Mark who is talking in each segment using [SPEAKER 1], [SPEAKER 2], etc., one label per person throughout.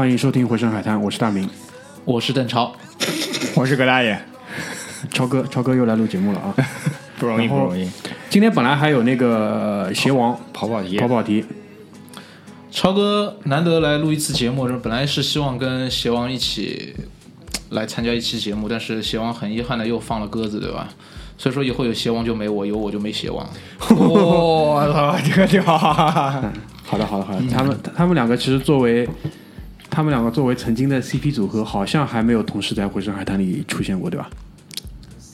[SPEAKER 1] 欢迎收听《回声海滩》，我是大明，
[SPEAKER 2] 我是邓超，
[SPEAKER 3] 我是葛大爷，
[SPEAKER 1] 超哥，超哥又来录节目了啊！
[SPEAKER 3] 不容易不容易。
[SPEAKER 1] 今天本来还有那个呃鞋王
[SPEAKER 3] 跑跑题
[SPEAKER 1] 跑跑题，
[SPEAKER 2] 超哥难得来录一次节目，本来是希望跟邪王一起来参加一期节目，但是邪王很遗憾的又放了鸽子，对吧？所以说以后有邪王就没我，有我就没邪王。
[SPEAKER 3] 我操，这个屌！
[SPEAKER 1] 好的，好的，好的。他们他们两个其实作为他们两个作为曾经的 CP 组合，好像还没有同时在《回声海滩》里出现过，对吧？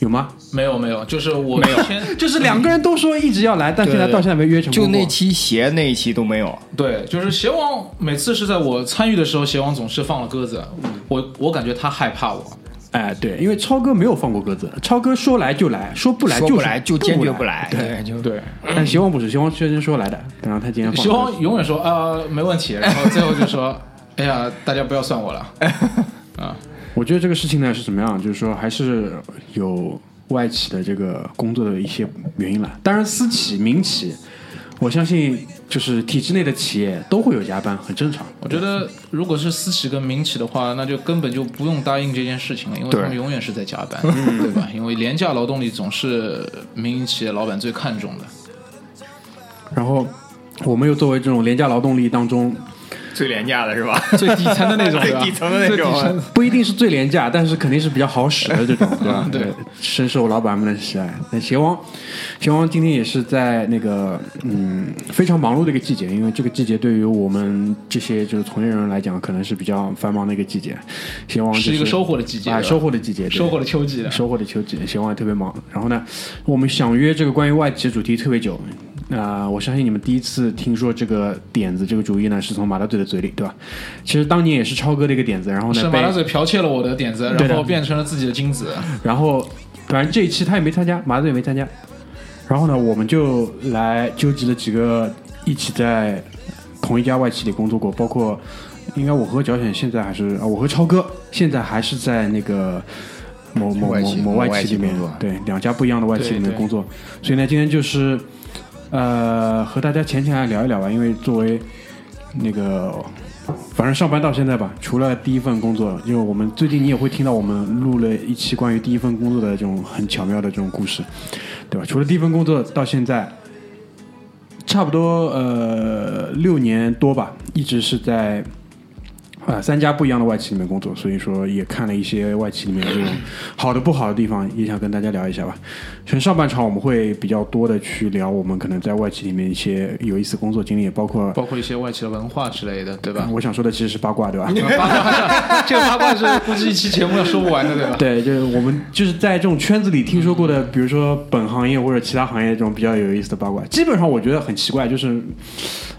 [SPEAKER 1] 有吗？
[SPEAKER 2] 没有没有，就是我没有
[SPEAKER 1] 就是两个人都说一直要来，但现在到现在没约成。
[SPEAKER 3] 就那期鞋那一期都没有，
[SPEAKER 2] 对，就是鞋王每次是在我参与的时候，鞋王总是放了鸽子，我我感觉他害怕我。
[SPEAKER 1] 哎，对，因为超哥没有放过鸽子，超哥说来就来，说不来
[SPEAKER 3] 就不
[SPEAKER 1] 就
[SPEAKER 3] 来就坚决
[SPEAKER 1] 不
[SPEAKER 3] 不来。
[SPEAKER 1] 对，
[SPEAKER 3] 就
[SPEAKER 2] 对，
[SPEAKER 1] 但鞋王不是，鞋王确实说来的，然后他今天放
[SPEAKER 2] 邪
[SPEAKER 1] 了
[SPEAKER 2] 王永远说呃、没问题，然后最后就说，哎呀，大家不要算我了。啊，
[SPEAKER 1] 我觉得这个事情呢是怎么样？就是说还是有外企的这个工作的一些原因了。当然，私企、民企，我相信就是体制内的企业都会有加班，很正常。
[SPEAKER 2] 我觉得如果是私企跟民企的话，那就根本就不用答应这件事情了，因为他们永远是在加班，对吧？因为廉价劳动力总是民营企业老板最看重的。
[SPEAKER 1] 然后我们又作为这种廉价劳动力当中，
[SPEAKER 3] 最廉价的是吧？
[SPEAKER 2] 最底层的那种，
[SPEAKER 3] 最底层的那种。
[SPEAKER 1] 不一定是最廉价，但是肯定是比较好使的这种，对吧？
[SPEAKER 2] 对，
[SPEAKER 1] 深受老板们的喜爱。那邪王，邪王今天也是在那个嗯非常忙碌的一个季节，因为这个季节对于我们这些就是从业人员来讲，可能是比较繁忙的一个季节。邪王、就是
[SPEAKER 2] 一个收获的季节
[SPEAKER 1] 收获的季节，
[SPEAKER 2] 收获的秋季的。
[SPEAKER 1] 收获的秋季，邪王也特别忙。然后呢，我们想约这个关于外企的主题特别久。那、我相信你们第一次听说这个点子、这个主意呢，是从马大嘴的嘴里，对吧？其实当年也是超哥的一个点子，然后呢被
[SPEAKER 2] 是马大嘴剽窃了我的点子，然后变成了自己的金子。
[SPEAKER 1] 然后反正这一期他也没参加，马大嘴也没参加。然后呢，我们就来纠集了几个一起在同一家外企里工作过，包括应该我和脚险现在还是啊，我和超哥现在还是在那个某某某某
[SPEAKER 3] 某外
[SPEAKER 1] 外企里面对两家不一样的外企里面工作。所以呢，今天就是呃和大家浅浅来聊一聊吧，因为作为那个反正上班到现在吧，除了第一份工作，因为我们最近你也会听到我们录了一期关于第一份工作的这种很巧妙的这种故事，对吧？除了第一份工作到现在，差不多呃六年多吧，一直是在啊、三家不一样的外企里面工作，所以说也看了一些外企里面的这种好的不好的地方，也想跟大家聊一下吧。全上半场我们会比较多的去聊我们可能在外企里面一些有意思工作经历，也包括
[SPEAKER 2] 包括一些外企的文化之类的，对吧？
[SPEAKER 1] 我想说的其实是八卦，对吧？
[SPEAKER 2] 八卦，这个八卦是估计一期节目要说不完的，对吧？
[SPEAKER 1] 对，就是我们就是在这种圈子里听说过的，比如说本行业或者其他行业这种比较有意思的八卦，基本上我觉得很奇怪，就是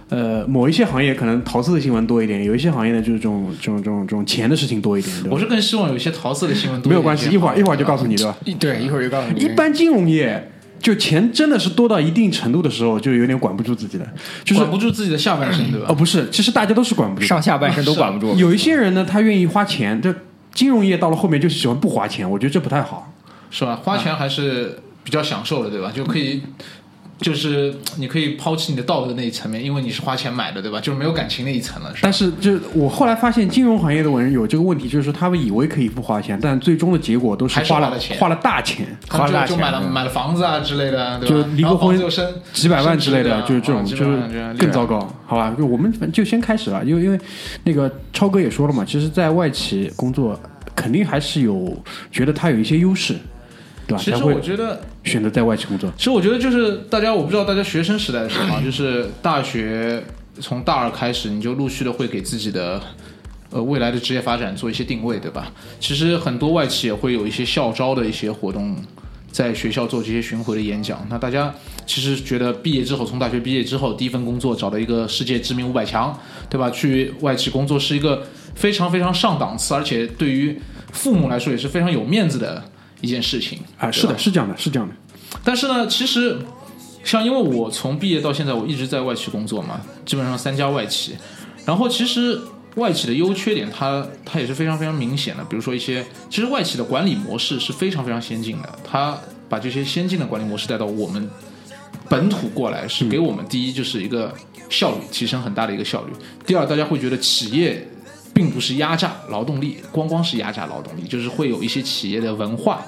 [SPEAKER 1] 呃某一些行业可能桃色的新闻多一点，有一些行业呢就是这种这种这种这种钱的事情多一点，对吧
[SPEAKER 2] 我是更希望有一些桃色的新闻多一点。
[SPEAKER 1] 没有关系，一会儿一会儿就告诉你，对吧？
[SPEAKER 3] 对，一会儿就告诉你。
[SPEAKER 1] 一般金融业就钱真的是多到一定程度的时候，就有点管不住自己了，就是
[SPEAKER 2] 管不住自己的下半身，对吧
[SPEAKER 1] 哦？不是，其实大家都是管不住，
[SPEAKER 3] 上下半身都管不住。
[SPEAKER 1] 有一些人呢，他愿意花钱，这金融业到了后面就喜欢不花钱，我觉得这不太好。
[SPEAKER 2] 是吧？花钱还是比较享受的，对吧？就可以，就是你可以抛弃你的道德那一层面，因为你是花钱买的，对吧？就是没有感情那一层了，是
[SPEAKER 1] 但？是，就我后来发现，金融行业的人有这个问题，就是说他们以为可以不花钱，但最终的结果都是花了
[SPEAKER 2] 花了钱
[SPEAKER 1] 花了大钱，
[SPEAKER 3] 花大钱
[SPEAKER 2] 就就买了
[SPEAKER 3] 嗯
[SPEAKER 2] 买了房子啊之类的，对吧？
[SPEAKER 1] 就离个婚
[SPEAKER 2] 子又升
[SPEAKER 1] 几百万之类的，就是这种，就是更糟糕，好吧？就我们就先开始了，因为因为那个超哥也说了嘛，其实，在外企工作肯定还是有觉得他有一些优势，对吧？
[SPEAKER 2] 其实我觉得，
[SPEAKER 1] 选择在外企工作。
[SPEAKER 2] 其实我觉得就是大家，我不知道大家学生时代的时候啊，就是大学从大二开始，你就陆续的会给自己的呃未来的职业发展做一些定位，对吧？其实很多外企也会有一些校招的一些活动，在学校做这些巡回的演讲。那大家其实觉得毕业之后，从大学毕业之后，第一份工作找到一个世界知名五百强，对吧？去外企工作是一个非常非常上档次，而且对于父母来说也是非常有面子的一件事情
[SPEAKER 1] 啊，是的，是这样的，是这样的。
[SPEAKER 2] 但是呢，其实像因为我从毕业到现在，我一直在外企工作嘛，基本上三家外企。然后其实外企的优缺点它，它也是非常非常明显的。比如说一些，其实外企的管理模式是非常非常先进的，它把这些先进的管理模式带到我们本土过来，是给我们第一就是一个效率提升很大的一个效率。第二，大家会觉得企业并不是压榨劳动力，光光是压榨劳动力，就是会有一些企业的文化、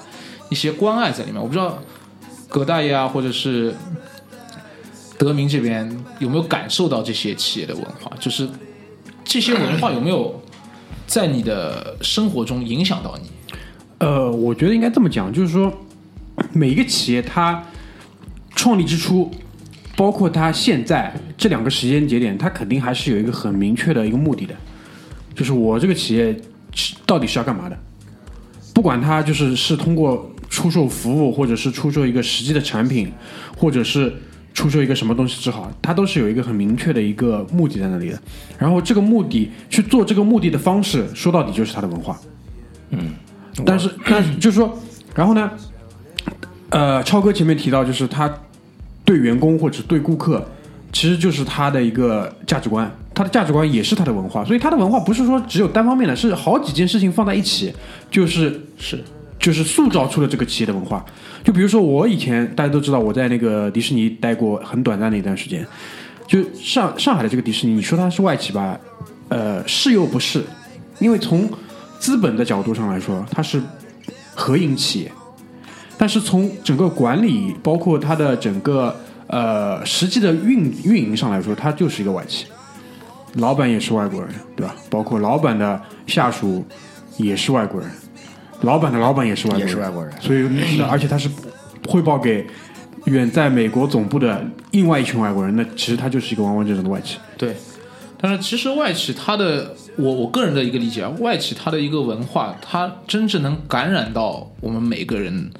[SPEAKER 2] 一些关爱在里面。我不知道葛大爷啊，或者是德明这边有没有感受到这些企业的文化？就是这些文化有没有在你的生活中影响到你？
[SPEAKER 1] 呃，我觉得应该这么讲，就是说，每一个企业它创立之初，包括它现在这两个时间节点，它肯定还是有一个很明确的一个目的的，就是我这个企业到底是要干嘛的？不管它就是是通过出售服务，或者是出售一个实际的产品，或者是出售一个什么东西之好，它都是有一个很明确的一个目的在那里的。然后这个目的去做这个目的的方式，说到底就是它的文化。嗯但是，但是就是说，然后呢，呃，超哥前面提到，就是他对员工或者对顾客，其实就是他的一个价值观，他的价值观也是他的文化，所以他的文化不是说只有单方面的，是好几件事情放在一起，就是是就是塑造出了这个企业的文化。就比如说我以前大家都知道我在那个迪士尼待过很短暂的一段时间，就上上海的这个迪士尼，你说它是外企吧，呃，是又不是，因为从资本的角度上来说，它是合营企业，但是从整个管理，包括它的整个呃实际的运运营上来说，它就是一个外企，老板也是外国人，对吧？包括老板的下属也是外国人，老板的老板也是外国人，
[SPEAKER 3] 也是外国人
[SPEAKER 1] 所以那而且他是汇报给远在美国总部的另外一群外国人，那其实他就是一个完完整整的外企。
[SPEAKER 2] 对，但是其实外企它的，我我个人的一个理解啊，外企它的一个文化，它真正能感染到我们每个人，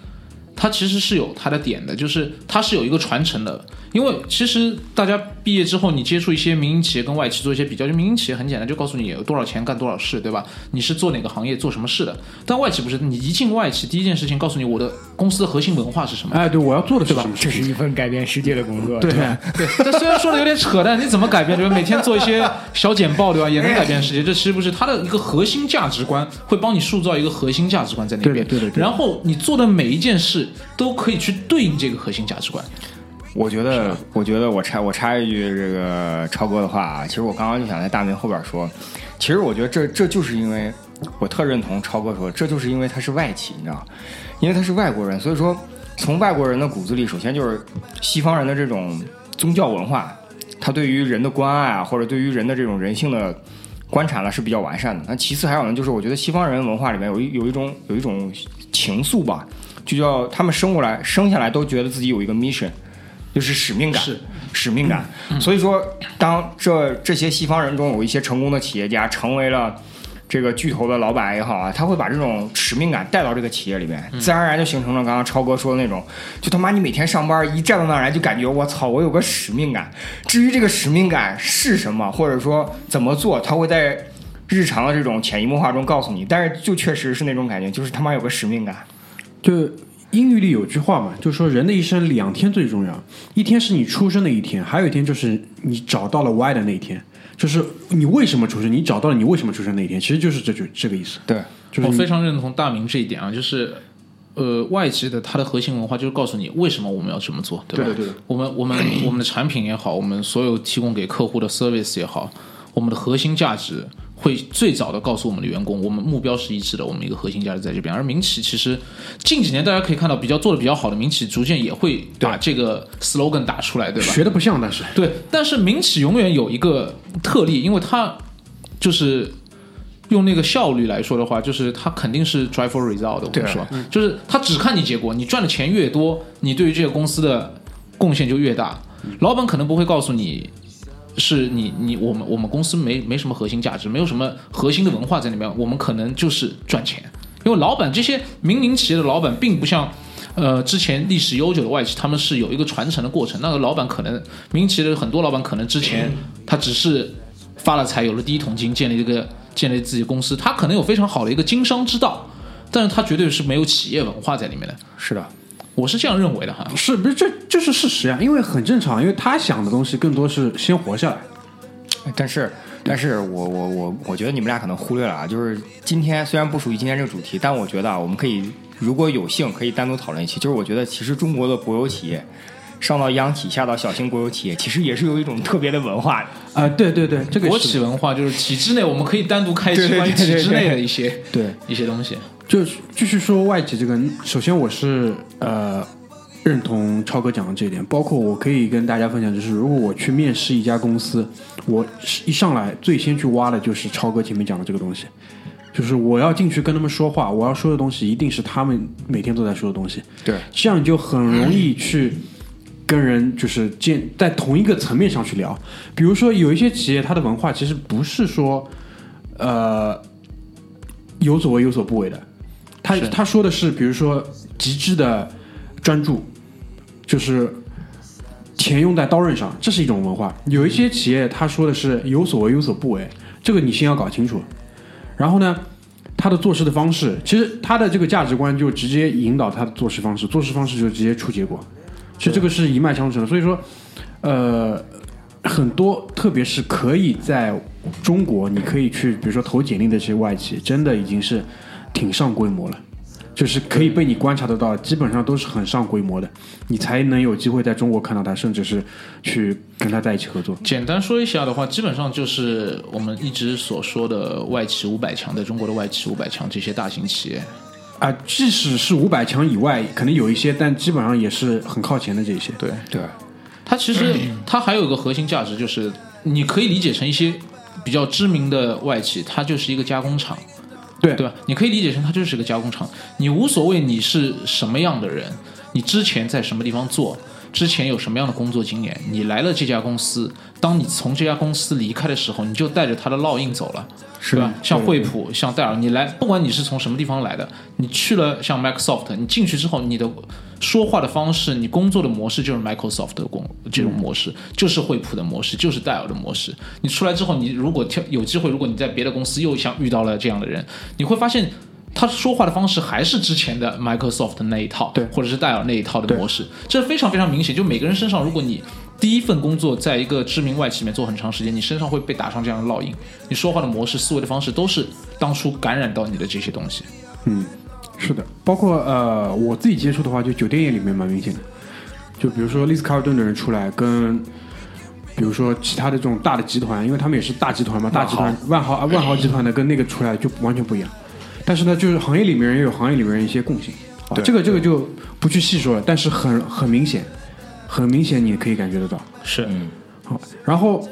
[SPEAKER 2] 它其实是有它的点的，就是它是有一个传承的。因为其实大家毕业之后，你接触一些民营企业跟外企做一些比较，就民营企业很简单，就告诉你有多少钱干多少事，对吧？你是做哪个行业做什么事的。但外企不是，你一进外企，第一件事情告诉你我的公司的核心文化是什么。
[SPEAKER 1] 哎，对，我要做的是什么？
[SPEAKER 3] 这是一份改变世界的工作。
[SPEAKER 1] 对，
[SPEAKER 2] 对，这虽然说的有点扯淡，你怎么改变？对吧？每天做一些小简报，对吧？也能改变世界。这其实不是它的一个核心价值观，会帮你塑造一个核心价值观在那边。
[SPEAKER 1] 对的对对
[SPEAKER 2] 然后你做的每一件事都可以去对应这个核心价值观。
[SPEAKER 3] 我觉得，我觉得我插我插一句这个超哥的话啊，其实我刚刚就想在大明后边说，其实我觉得这这就是因为我特认同超哥说，这就是因为他是外企，你知道，因为他是外国人，所以说从外国人的骨子里，首先就是西方人的这种宗教文化，他对于人的关爱啊，或者对于人的这种人性的观察呢是比较完善的。那其次还有呢，就是我觉得西方人文化里面有一有一种有一种情愫吧，就叫他们生过来生下来都觉得自己有一个 mission。就是使命感，
[SPEAKER 2] 是
[SPEAKER 3] 使命感。所以说，当这这些西方人中有一些成功的企业家成为了这个巨头的老板也好啊，他会把这种使命感带到这个企业里面，自然而然就形成了刚刚超哥说的那种，就他妈你每天上班一站到那儿来就感觉我操，我有个使命感。至于这个使命感是什么，或者说怎么做，他会在日常的这种潜移默化中告诉你。但是就确实是那种感觉，就是他妈有个使命感。
[SPEAKER 1] 就英语里有句话嘛，就说人的一生两天最重要，一天是你出生的一天，还有一天就是你找到了 why 的那一天，就是你为什么出生，你找到了你为什么出生那一天，其实就是这就这个意思。
[SPEAKER 3] 对，
[SPEAKER 1] 就是
[SPEAKER 2] 我非常认同大明这一点啊，就是。呃，外企的它的核心文化就是告诉你为什么我们要这么做，对吧？
[SPEAKER 1] 对的对
[SPEAKER 2] 我们我们我们的产品也好，我们所有提供给客户的 service 也好，我们的核心价值会最早的告诉我们的员工，我们目标是一致的，我们一个核心价值在这边。而民企其实近几年大家可以看到，比较做的比较好的民企，逐渐也会把这个 slogan 打出来，对吧？
[SPEAKER 1] 学的不像，但是
[SPEAKER 2] 对，但是民企永远有一个特例，因为它就是用那个效率来说的话，就是它肯定是 drive for result 的。我
[SPEAKER 3] 对
[SPEAKER 2] 们说，就是它只看你结果，你赚的钱越多，你对于这个公司的贡献就越大。老板可能不会告诉你是你你我们我们公司没没什么核心价值，没有什么核心的文化在里面，我们可能就是赚钱。因为老板这些民营企业的老板并不像。呃，之前历史悠久的外企，他们是有一个传承的过程。那个老板可能，民营企业的很多老板可能之前他只是发了财，有了第一桶金，建立一个建立自己公司，他可能有非常好的一个经商之道，但是他绝对是没有企业文化在里面的。
[SPEAKER 3] 是的，
[SPEAKER 2] 我是这样认为的哈。
[SPEAKER 1] 是不是这这是事实啊？因为很正常，因为他想的东西更多是先活下来。
[SPEAKER 3] 但是，但是我我我我觉得你们俩可能忽略了啊，就是今天虽然不属于今天这个主题，但我觉得啊，我们可以如果有幸可以单独讨论一期。就是我觉得其实中国的国有企业，上到央企，下到小型国有企业，其实也是有一种特别的文化的。
[SPEAKER 1] 啊、对对对，这个
[SPEAKER 2] 国企文化就是体制内，我们可以单独开关于体制内的一些
[SPEAKER 1] 对，
[SPEAKER 2] 一些东西。
[SPEAKER 1] 就是继续说外企这个，首先我是呃认同超哥讲的这一点，包括我可以跟大家分享，就是如果我去面试一家公司，我是一上来最先去挖的就是超哥前面讲的这个东西，就是我要进去跟他们说话，我要说的东西一定是他们每天都在说的东西，
[SPEAKER 3] 对，
[SPEAKER 1] 这样你就很容易去跟人就是建在同一个层面上去聊。比如说有一些企业，它的文化其实不是说呃有所为有所不为的，他他说的是，比如说极致的专注，就是钱用在刀刃上，这是一种文化。有一些企业他说的是有所为有所不为，这个你先要搞清楚。然后呢，他的做事的方式，其实他的这个价值观就直接引导他的做事方式，做事方式就直接出结果。其实这个是一脉相承的，所以说，呃，很多特别是可以在中国，你可以去，比如说投简历的这些外企，真的已经是挺上规模了。就是可以被你观察得到，基本上都是很上规模的，你才能有机会在中国看到它，甚至是去跟它在一起合作。
[SPEAKER 2] 简单说一下的话，基本上就是我们一直所说的外企五百强，在中国的外企五百强这些大型企业。
[SPEAKER 1] 啊，即使是五百强以外，可能有一些，但基本上也是很靠前的这些。
[SPEAKER 2] 对，
[SPEAKER 3] 对，
[SPEAKER 2] 它其实 它还有一个核心价值，就是你可以理解成一些比较知名的外企，它就是一个加工厂，
[SPEAKER 1] 对
[SPEAKER 2] 对吧？你可以理解成它就是个加工厂，你无所谓你是什么样的人，你之前在什么地方做，之前有什么样的工作经验，你来了这家公司，当你从这家公司离开的时候，你就带着他的烙印走了。是吧？像惠普、像戴尔，你来，不管你是从什么地方来的，你去了像 Microsoft，你进去之后，你的说话的方式，你工作的模式就是 Microsoft 的工这种模式，就是惠普的模式，就是戴尔的模式。你出来之后，你如果跳有机会，如果你在别的公司又像遇到了这样的人，你会发现。他说话的方式还是之前的 Microsoft 那一套，
[SPEAKER 1] 对
[SPEAKER 2] 或者是戴尔那一套的模式，这非常非常明显。就每个人身上，如果你第一份工作在一个知名外企里面做很长时间，你身上会被打上这样的烙印，你说话的模式、思维的方式都是当初感染到你的这些东西。
[SPEAKER 1] 嗯，是的，包括呃，我自己接触的话，就酒店业里面蛮明显的。就比如说丽思卡尔顿的人出来，跟比如说其他的这种大的集团，因为他们也是大集团嘛，大集团万豪啊万豪集团的跟那个出来就完全不一样。但是呢，就是行业里面也有行业里面一些共性，啊、
[SPEAKER 3] 对
[SPEAKER 1] 这个这个就不去细说了，但是很很明显，很明显你可以感觉得到。
[SPEAKER 2] 是，
[SPEAKER 1] 好，然后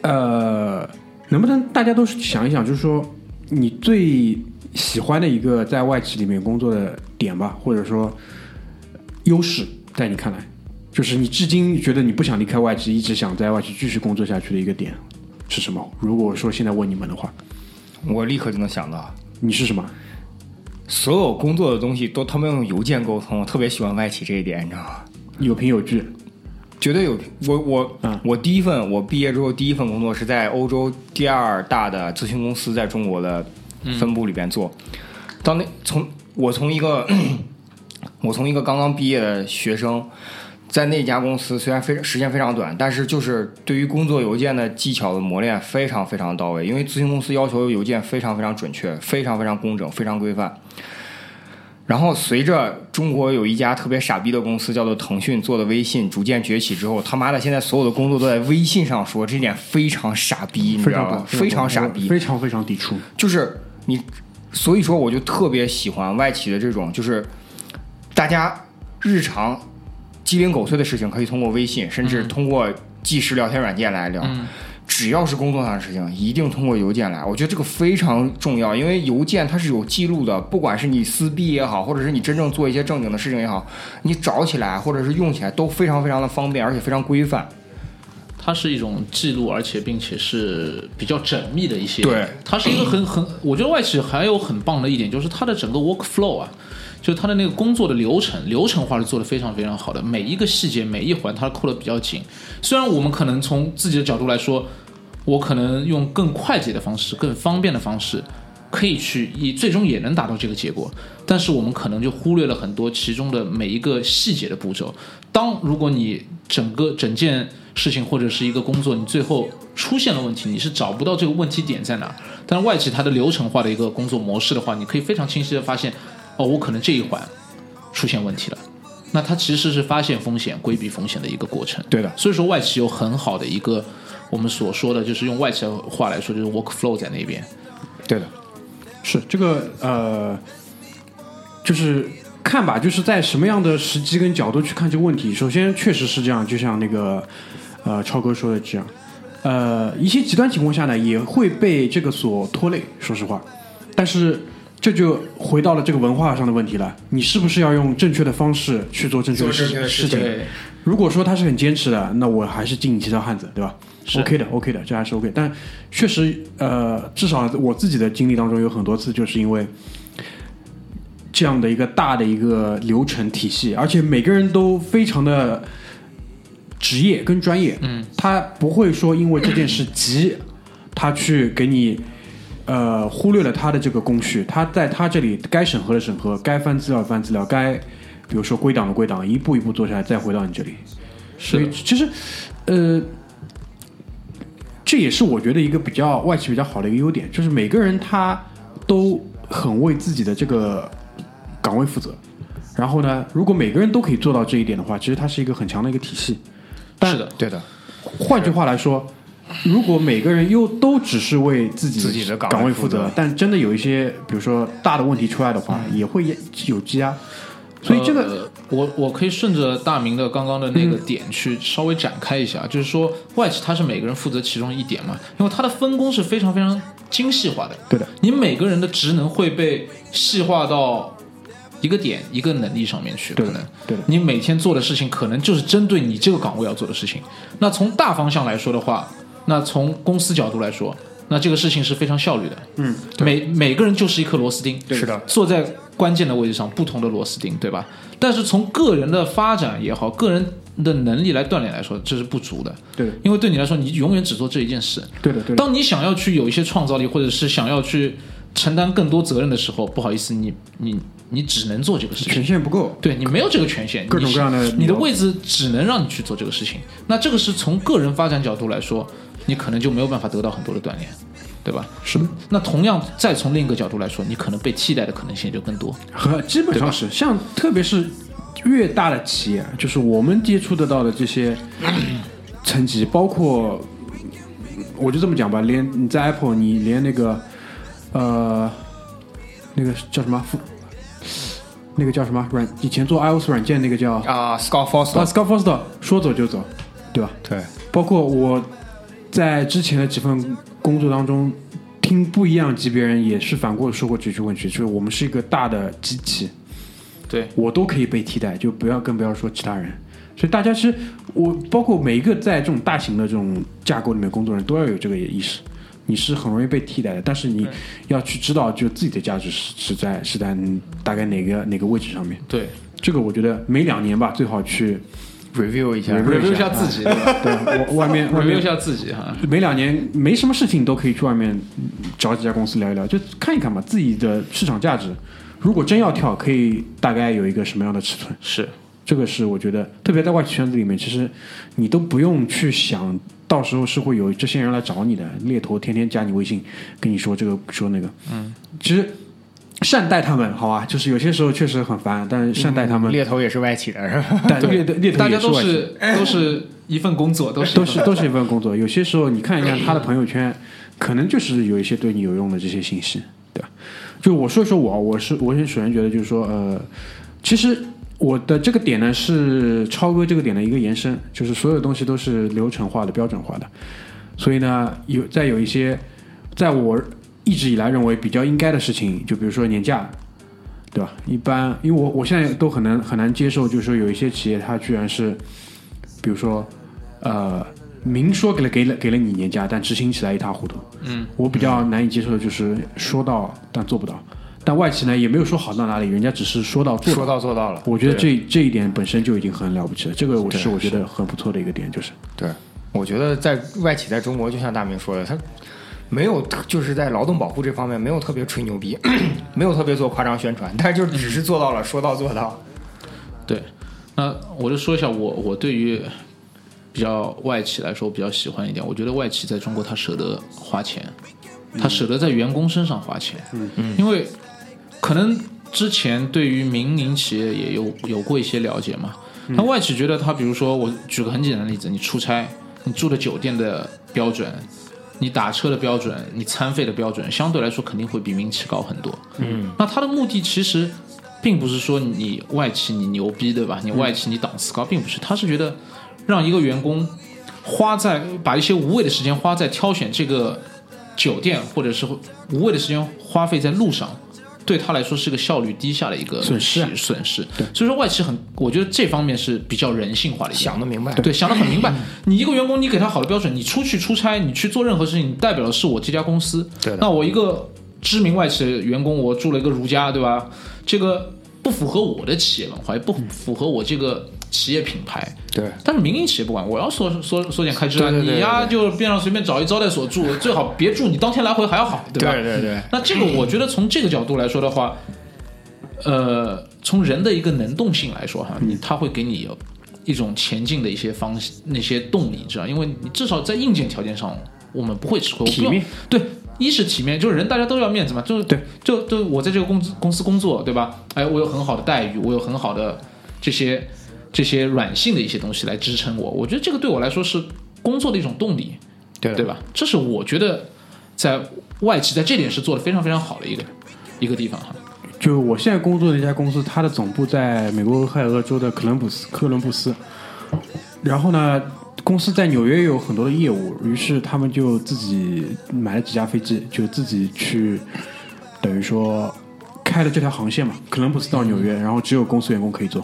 [SPEAKER 1] 呃，能不能大家都想一想，就是说你最喜欢的一个在外企里面工作的点吧，或者说优势，在你看来，就是你至今觉得你不想离开外企，一直想在外企继续工作下去的一个点是什么？如果说现在问你们的话，
[SPEAKER 3] 我立刻就能想到，
[SPEAKER 1] 你是什么？
[SPEAKER 3] 所有工作的东西都他们用邮件沟通，我特别喜欢外企这一点，你知道吗？
[SPEAKER 1] 有凭有据，
[SPEAKER 3] 绝对有我我、
[SPEAKER 1] 嗯
[SPEAKER 3] 我第一份我毕业之后第一份工作是在欧洲第二大的咨询公司在中国的分部里边做。当那从我从一个 我从一个刚刚毕业的学生，在那家公司虽然非时间非常短，但是就是对于工作邮件的技巧的磨练非常非常到位。因为咨询公司要求邮件非常非常准确，非常非常工整，非常规范。然后随着中国有一家特别傻逼的公司叫做腾讯做的微信逐渐崛起之后，他妈的现在所有的工作都在微信上说，这点非常傻逼，你知道吧
[SPEAKER 1] 非常？
[SPEAKER 3] 非常傻逼，
[SPEAKER 1] 非常非常抵触。
[SPEAKER 3] 就是你，所以说我就特别喜欢外企的这种，就是大家日常鸡零狗碎的事情可以通过微信，甚至通过即时聊天软件来聊。只要是工作上的事情，一定通过邮件来。我觉得这个非常重要，因为邮件它是有记录的，不管是你撕逼也好，或者是你真正做一些正经的事情也好，你找起来或者是用起来都非常非常的方便，而且非常规范。
[SPEAKER 2] 它是一种记录，而且并且是比较缜密的一些。
[SPEAKER 3] 对，
[SPEAKER 2] 它是一个很很，我觉得外企还有很棒的一点，就是它的整个 work flow 啊，就他的那个工作的流程，流程化是做的非常非常好的，每一个细节每一环它扣的比较紧。虽然我们可能从自己的角度来说，我可能用更快捷的方式、更方便的方式。可以去以最终也能达到这个结果，但是我们可能就忽略了很多其中的每一个细节的步骤。当如果你整个整件事情或者是一个工作，你最后出现了问题，你是找不到这个问题点在哪儿。但是外企它的流程化的一个工作模式的话，你可以非常清晰的发现，哦，我可能这一环出现问题了。那它其实是发现风险、规避风险的一个过程。
[SPEAKER 3] 对的，
[SPEAKER 2] 所以说外企有很好的一个我们所说的就是用外企的话来说，就是 work flow 在那边。
[SPEAKER 3] 对的。
[SPEAKER 1] 是这个呃，就是看吧，就是在什么样的时机跟角度去看这个问题。首先，确实是这样，就像那个呃超哥说的这样，呃，一些极端情况下呢，也会被这个所拖累。说实话，但是这就回到了这个文化上的问题了。你是不是要用正确的方式去做正确的事事情？如果说他是很坚持的，那我还是敬你几条汉子，对吧？
[SPEAKER 2] 是
[SPEAKER 1] OK 的，OK 的，这还是 OK。但确实，呃，至少我自己的经历当中有很多次，就是因为这样的一个大的一个流程体系，而且每个人都非常的职业跟专业，
[SPEAKER 2] 嗯，
[SPEAKER 1] 他不会说因为这件事急，他去给你呃忽略了他的这个工序，他在他这里该审核的审核，该翻资料翻资料，该比如说归档的归档，一步一步做下来，再回到你这里。所以其实，呃。这也是我觉得一个比较外企比较好的一个优点，就是每个人他都很为自己的这个岗位负责。然后呢，如果每个人都可以做到这一点的话，其实它是一个很强的一个体系。
[SPEAKER 2] 但是的，
[SPEAKER 3] 对的。
[SPEAKER 1] 换句话来说，如果每个人又都只是为自己
[SPEAKER 3] 自己的
[SPEAKER 1] 岗
[SPEAKER 3] 位负
[SPEAKER 1] 责，但真的有一些，比如说大的问题出来的话，也会有积压。所以这个，
[SPEAKER 2] 我我可以顺着大明的刚刚的那个点去稍微展开一下，就是说外企它是每个人负责其中一点嘛，因为它的分工是非常非常精细化的。
[SPEAKER 1] 对的，
[SPEAKER 2] 你每个人的职能会被细化到一个点一个能力上面去，可能
[SPEAKER 1] 对的。
[SPEAKER 2] 你每天做的事情可能就是针对你这个岗位要做的事情。那从大方向来说的话，那从公司角度来说。那这个事情是非常效率的，
[SPEAKER 1] 嗯，
[SPEAKER 2] 每每个人就是一颗螺丝钉，
[SPEAKER 3] 是的，
[SPEAKER 2] 坐在关键的位置上，不同的螺丝钉，对吧？但是从个人的发展也好，个人的能力来锻炼来说，这是不足的，
[SPEAKER 1] 对，
[SPEAKER 2] 因为对你来说，你永远只做这一件事，
[SPEAKER 1] 对的，对。
[SPEAKER 2] 当你想要去有一些创造力，或者是想要去承担更多责任的时候，不好意思，你你你只能做这个事情，
[SPEAKER 1] 权限不够，
[SPEAKER 2] 对你没有这个权限，
[SPEAKER 1] 各种各样的，
[SPEAKER 2] 你的位置只能让你去做这个事情。那这个是从个人发展角度来说，你可能就没有办法得到很多的锻炼。对吧？
[SPEAKER 1] 是的。
[SPEAKER 2] 那同样，再从另一个角度来说，你可能被替代的可能性就更多。
[SPEAKER 1] 和基本上是像，特别是越大的企业，就是我们接触得到的这些 层级，包括我就这么讲吧，连你在 Apple，你连那个呃那个叫什么？那个叫什么软？以前做 iOS 软件那个叫
[SPEAKER 3] 啊，Scott Foster。
[SPEAKER 1] 啊，Scott Foster 说走就走，对吧？
[SPEAKER 3] 对。
[SPEAKER 1] 包括我在之前的几份。工作当中，听不一样级别人也是反过说过这句问题，就是我们是一个大的机器，
[SPEAKER 2] 对
[SPEAKER 1] 我都可以被替代，就不要更不要说其他人。所以大家其实我包括每一个在这种大型的这种架构里面工作人都要有这个意识，你是很容易被替代的，但是你要去知道，就自己的价值是是在是在大概哪个哪个位置上面。
[SPEAKER 2] 对，
[SPEAKER 1] 这个我觉得每两年吧，最好去。
[SPEAKER 3] review 一下
[SPEAKER 2] ，review 一下自己，
[SPEAKER 1] 对，外面
[SPEAKER 2] review 一下自己哈。
[SPEAKER 1] 每两年没什么事情都可以去外面找几家公司聊一聊，就看一看嘛，自己的市场价值。如果真要跳，可以大概有一个什么样的尺寸？
[SPEAKER 2] 是，
[SPEAKER 1] 这个是我觉得，特别在外企圈子里面，其实你都不用去想到时候是会有这些人来找你的猎头，天天加你微信，跟你说这个说那个。
[SPEAKER 2] 嗯，
[SPEAKER 1] 其实。善待他们，好吧，就是有些时候确实很烦，但是善待他们。
[SPEAKER 3] 猎头也是外企的，是吧？
[SPEAKER 1] 但猎猎头
[SPEAKER 2] 大家都是都是一份工作，都是
[SPEAKER 1] 都是都是一份工作。有些时候你看一下他的朋友圈，可能就是有一些对你有用的这些信息，对吧？就我说一说我，我是我是首先觉得就是说，呃，其实我的这个点呢是超哥这个点的一个延伸，就是所有东西都是流程化的、标准化的，所以呢，有在有一些在我。一直以来认为比较应该的事情，就比如说年假，对吧？一般，因为我我现在都很难很难接受，就是说有一些企业它居然是，比如说，呃，明说给了给了给了你年假，但执行起来一塌糊涂。嗯，我比较难以接受的就是说到但做不到，但外企呢也没有说好到哪里，人家只是说到做到
[SPEAKER 3] 说到做到了。
[SPEAKER 1] 我觉得这这一点本身就已经很了不起了，这个我是我觉得很不错的一个点，就是
[SPEAKER 3] 对，我觉得在外企在中国，就像大明说的，他没有特就是在劳动保护这方面没有特别吹牛逼，没有特别做夸张宣传，但是就只是做到了说到做到。
[SPEAKER 2] 对，那我就说一下我我对于比较外企来说比较喜欢一点，我觉得外企在中国他舍得花钱，他舍得在员工身上花钱，嗯嗯，因为可能之前对于民营企业也有有过一些了解嘛，那外企觉得他比如说我举个很简单的例子，你出差，你住的酒店的标准。你打车的标准，你餐费的标准，相对来说肯定会比民企高很多。嗯，那他的目的其实并不是说你外企你牛逼，对吧？你外企你档次高，并不是，他是觉得让一个员工花在把一些无谓的时间花在挑选这个酒店，或者是无谓的时间花费在路上，对他来说是个效率低下的一个
[SPEAKER 1] 损失啊
[SPEAKER 2] 损失。所以说外企很，我觉得这方面是比较人性化的。
[SPEAKER 3] 想得明白，
[SPEAKER 2] 对，想得很明白。你一个员工，你给他好的标准，你出去出差，你去做任何事情，你代表的是我这家公司。
[SPEAKER 3] 对
[SPEAKER 2] 那我一个知名外企的员工，我住了一个如家，对吧？这个不符合我的企业文化，也不符合我这个企业品牌。
[SPEAKER 3] 对
[SPEAKER 2] 但是民营企业不管，我要缩缩缩减开支啊，
[SPEAKER 3] 对对对
[SPEAKER 2] 你呀就边上随便找一招待所住，最好别住，你当天来回还要好，对吧？
[SPEAKER 3] 对对对
[SPEAKER 2] 那这个我觉得从这个角度来说的话，呃，从人的一个能动性来说哈，你他会给你有一种前进的一些方那些动力，知道？因为你至少在硬件条件上，我们不会吃亏。
[SPEAKER 1] 体面，
[SPEAKER 2] 对，一是体面，就是人大家都要面子嘛，就是
[SPEAKER 1] 对，
[SPEAKER 2] 就就我在这个公司公司工作，对吧？哎，我有很好的待遇，我有很好的这些这些软性的一些东西来支撑我，我觉得这个对我来说是工作的一种动力。
[SPEAKER 3] 对
[SPEAKER 2] 对？吧？这是我觉得在外企在这点是做的非常非常好的一个一个地方哈。
[SPEAKER 1] 就我现在工作的一家公司，它的总部在美国俄亥俄州的克伦布斯，克伦布斯。然后呢，公司在纽约有很多的业务，于是他们就自己买了几架飞机，就自己去，等于说开了这条航线嘛，克伦布斯到纽约，然后只有公司员工可以坐。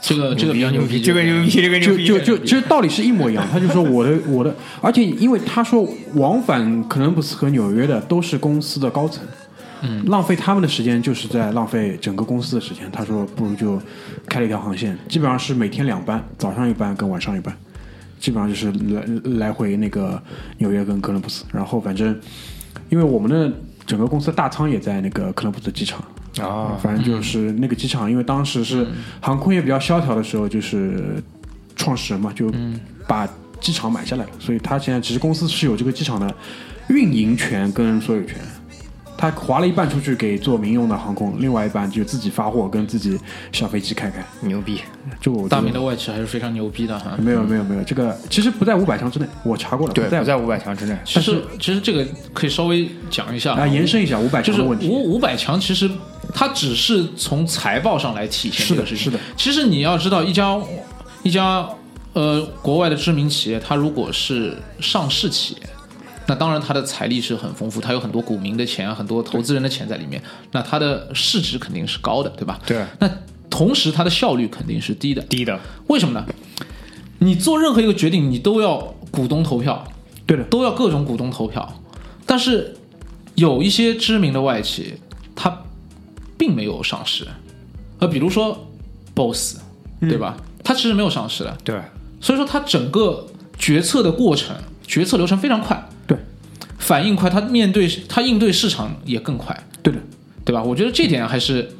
[SPEAKER 2] 这个这个比较牛逼，
[SPEAKER 3] 这个牛逼，这个牛逼，
[SPEAKER 1] 就就就其实道理是一模一样，他就说我的我的，而且因为他说往返可伦布斯和纽约的都是公司的高层，嗯，浪费他们的时间就是在浪费整个公司的时间。他说不如就开了一条航线，基本上是每天两班，早上一班跟晚上一班，基本上就是来来回那个纽约跟哥伦布斯，然后反正因为我们的整个公司大仓也在那个哥伦布斯机场。
[SPEAKER 3] 啊，
[SPEAKER 1] 反正就是那个机场，因为当时是航空业比较萧条的时候，就是创始人嘛，就把机场买下来了，所以他现在其实公司是有这个机场的运营权跟所有权。他划了一半出去给做民用的航空，另外一半就自己发货跟自己小飞机开开。
[SPEAKER 3] 牛逼，
[SPEAKER 1] 就我
[SPEAKER 2] 大明的外企还是非常牛逼的哈。
[SPEAKER 1] 没有没有没有，这个其实不在五百强之内，我查过了，
[SPEAKER 3] 对，
[SPEAKER 1] 不在
[SPEAKER 3] 不在五百强之内。
[SPEAKER 2] 其实其实这个可以稍微讲一下
[SPEAKER 1] 啊，延伸一下五百
[SPEAKER 2] 就是
[SPEAKER 1] 强的问题。
[SPEAKER 2] 五五百强，其实它只是从财报上来体现
[SPEAKER 1] 是的
[SPEAKER 2] 这个事情。
[SPEAKER 1] 是的。
[SPEAKER 2] 其实你要知道，一家一家呃国外的知名企业，它如果是上市企业，那当然它的财力是很丰富，它有很多股民的钱，很多投资人的钱在里面，那它的市值肯定是高的，对吧？
[SPEAKER 3] 对，
[SPEAKER 2] 那同时它的效率肯定是低的。
[SPEAKER 3] 低的，
[SPEAKER 2] 为什么呢？你做任何一个决定，你都要股东投票，
[SPEAKER 1] 对的，
[SPEAKER 2] 都要各种股东投票。但是有一些知名的外企，它并没有上市，呃，比如说 BOSS，对吧？它其实没有上市的，
[SPEAKER 3] 对，
[SPEAKER 2] 所以说它整个决策的过程、决策流程非常快，
[SPEAKER 1] 对，
[SPEAKER 2] 反应快，他面对它应对市场也更快，
[SPEAKER 1] 对的，
[SPEAKER 2] 对吧？我觉得这点还是，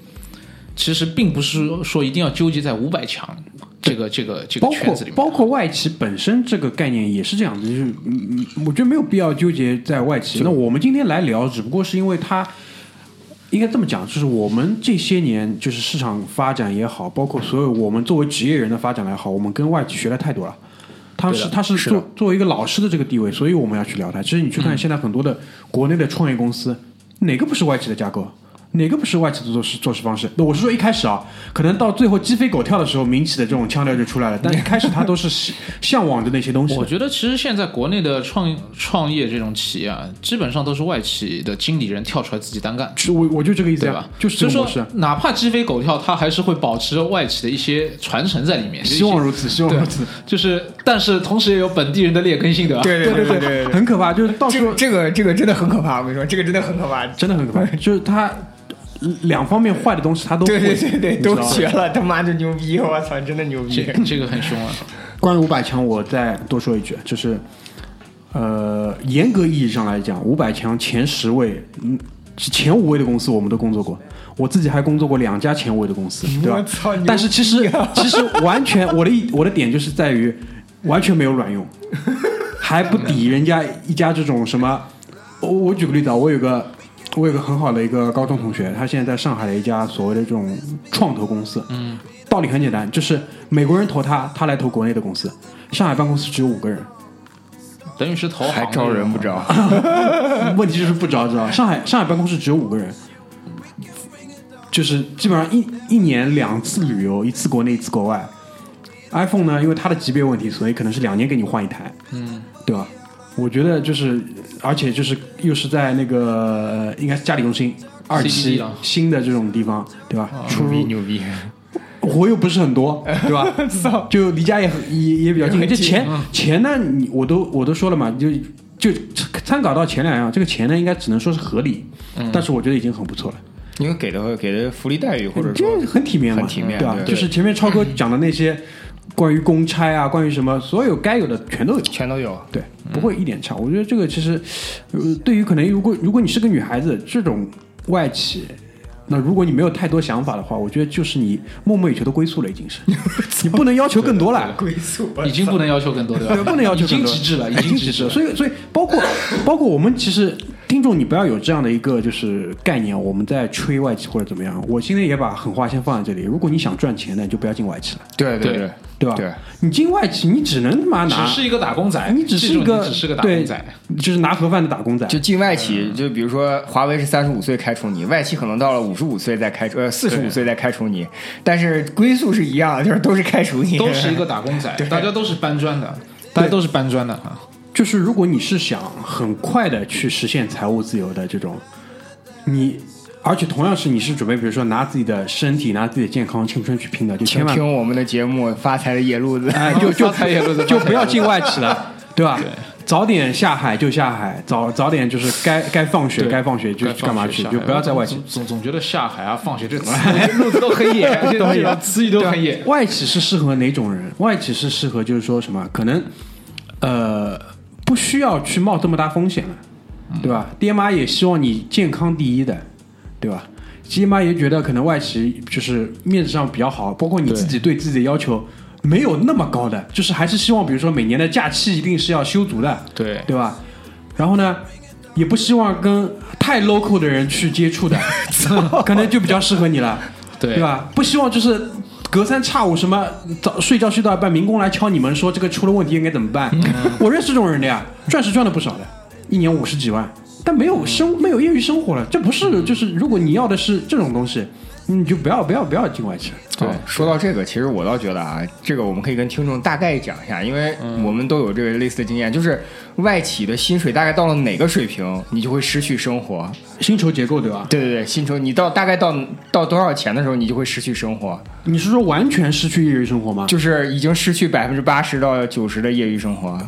[SPEAKER 2] 其实并不是说一定要纠结在五百强这个这个这个
[SPEAKER 1] 包括
[SPEAKER 2] 圈子里面，
[SPEAKER 1] 包括外企本身这个概念也是这样子，就是嗯，嗯我觉得没有必要纠结在外企。那我们今天来聊，只不过是因为它应该这么讲，就是我们这些年就是市场发展也好，包括所有我们作为职业人的发展来好，我们跟外企学的太多了。他是他是作作为一个老师的这个地位，所以我们要去聊他。其实你去看现在很多的国内的创业公司，哪个不是外企的架构？哪个不是外企的做事做事方式？那我是说一开始啊，可能到最后鸡飞狗跳的时候，民企的这种腔调就出来了。但一开始他都是向 向往着那些东西。
[SPEAKER 2] 我觉得其实现在国内的创创业这种企业啊，基本上都是外企的经理人跳出来自己单干。
[SPEAKER 1] 我我就这个意思呀
[SPEAKER 2] 对吧？
[SPEAKER 1] 就是
[SPEAKER 2] 说
[SPEAKER 1] 这种模式。，
[SPEAKER 2] 哪怕鸡飞狗跳，他还是会保持外企的一些传承在里面。
[SPEAKER 1] 希望如此，希望如此。
[SPEAKER 2] 就是，但是同时也有本地人的劣根性，对吧？
[SPEAKER 3] 对对对对对对，
[SPEAKER 1] 很可怕，就是到时候
[SPEAKER 3] 这个这个这个真的很可怕，我跟你说，这个真的很可怕。
[SPEAKER 1] 真的很可怕，就是他两方面坏的东西他都会，
[SPEAKER 3] 对对对对，都学了，他妈的牛逼！我操，真的牛逼
[SPEAKER 2] 这！这个很凶啊。
[SPEAKER 1] 关于五百强，我再多说一句，就是呃，严格意义上来讲，五百强前十位，嗯，前五位的公司我们都工作过。我自己还工作过两家前五位的公司，对吧？但是其实 其实完全我的一我的点就是在于完全没有卵用，还不抵人家一家这种什么。我我举个例子啊，我有个我有个很好的一个高中同学，他现在在上海的一家所谓的这种创投公司。嗯，道理很简单，就是美国人投他，他来投国内的公司。上海办公室只有五个人，
[SPEAKER 2] 等于是投行
[SPEAKER 3] 还招人不招？
[SPEAKER 1] 问题就是不招，知道吧？上海上海办公室只有五个人，就是基本上一一年两次旅游，一次国内，一次国外。iPhone 呢，因为它的级别问题，所以可能是两年给你换一台，嗯，对吧？我觉得就是，而且就是又是在那个呃应该是嘉里中心二期
[SPEAKER 2] 啊
[SPEAKER 1] 新的这种地方，对吧？出
[SPEAKER 3] 牛逼
[SPEAKER 1] 入
[SPEAKER 3] 牛逼！
[SPEAKER 1] 活又不是很多，对吧？就离家也很也也比较近。这钱钱呢，你我都我都说了嘛，就就参考到前两样，这个钱呢应该只能说是合理，但是我觉得已经很不错了，
[SPEAKER 3] 因为给的给的福利待遇或者
[SPEAKER 1] 这
[SPEAKER 3] 说
[SPEAKER 1] 很体面嘛，
[SPEAKER 3] 很体面
[SPEAKER 1] 对吧？就是前面超哥讲的那些关于公差啊，关于什么所有该有的全都有。
[SPEAKER 3] 全都有。
[SPEAKER 1] 对，不会一点差。我觉得这个其实，呃，对于可能如果如果你是个女孩子，这种外企，那如果你没有太多想法的话，我觉得就是你梦寐以求的归宿了，已经是，你不能要求更多了。
[SPEAKER 3] 归宿
[SPEAKER 2] 已经不能要求更多，对吧？
[SPEAKER 1] 对，不能要求
[SPEAKER 2] 已经
[SPEAKER 1] 更
[SPEAKER 2] 极致了，已
[SPEAKER 1] 经
[SPEAKER 2] 经极致了。
[SPEAKER 1] 所以，所以包括包括我们其实听众，你不要有这样的一个就是概念，我们在吹外企或者怎么样。我今天也把狠话先放在这里，如果你想赚钱的，你就不要进外企了，
[SPEAKER 2] 对
[SPEAKER 3] 对对对
[SPEAKER 1] 对吧？
[SPEAKER 3] 对，
[SPEAKER 1] 你进外企，你只能他妈拿，
[SPEAKER 2] 只是一个打工仔，
[SPEAKER 1] 你只是一个
[SPEAKER 2] 只是个打工仔。，
[SPEAKER 1] 就是拿盒饭的打工仔。
[SPEAKER 3] 就进外企，就比如说华为是三十五岁开除你，外企可能到了五十五岁再开除，呃，四十五岁再开除你，但是归宿是一样的，就是都是开除你，
[SPEAKER 2] 都是一个打工仔，大家都是搬砖的，大家都是搬砖的啊。
[SPEAKER 1] 就是如果你是想很快的去实现财务自由的这种，你而且同样是你是准备，比如说拿自己的身体、拿自己的健康、青春去拼的，就
[SPEAKER 3] 请
[SPEAKER 1] 千万
[SPEAKER 3] 听我们的节目《发财的野路子》。
[SPEAKER 1] 哎，就就
[SPEAKER 2] 发财野路子
[SPEAKER 1] 就不要进外企了，对吧？早点下海就下海，早早点就是该该放学该放学就
[SPEAKER 2] 该
[SPEAKER 1] 干嘛去，
[SPEAKER 2] 放学下海
[SPEAKER 1] 就不要在外企
[SPEAKER 2] 总。总总觉得下海啊、放学这词 路子都很野，这种这种词语都很野。
[SPEAKER 1] 外企是适合哪种人？外企是适合就是说什么？可能呃不需要去冒这么大风险了，对吧？爹妈也希望你健康第一的，对吧？爹妈也觉得可能外企就是面子上比较好，包括你自己对自己的要求没有那么高的，就是还是希望比如说每年的假期一定是要休足的，
[SPEAKER 2] 对
[SPEAKER 1] 对吧？然后呢，也不希望跟太 local 的人去接触的，可能就比较适合你了，
[SPEAKER 2] 对
[SPEAKER 1] 吧？不希望就是隔三差五什么早睡觉睡到一半，民工来敲你们说这个出了问题应该怎么办？我认识这种人的呀，赚是赚了不少的，一年五十几万，但没有生没有业余生活了，这不是就是如果你要的是这种东西，你就不要不要不要进外企。
[SPEAKER 3] 对，说到这个，其实我倒觉得啊，这个我们可以跟听众大概讲一下，因为我们都有这个类似的经验，就是外企的薪水大概到了哪个水平，你就会失去生活。
[SPEAKER 1] 薪酬结构对吧？
[SPEAKER 3] 对对对，薪酬你到大概到到多少钱的时候，你就会失去生活，
[SPEAKER 1] 你是说完全失去业余生活吗？
[SPEAKER 3] 就是已经失去百分之八十到九十的业余生活。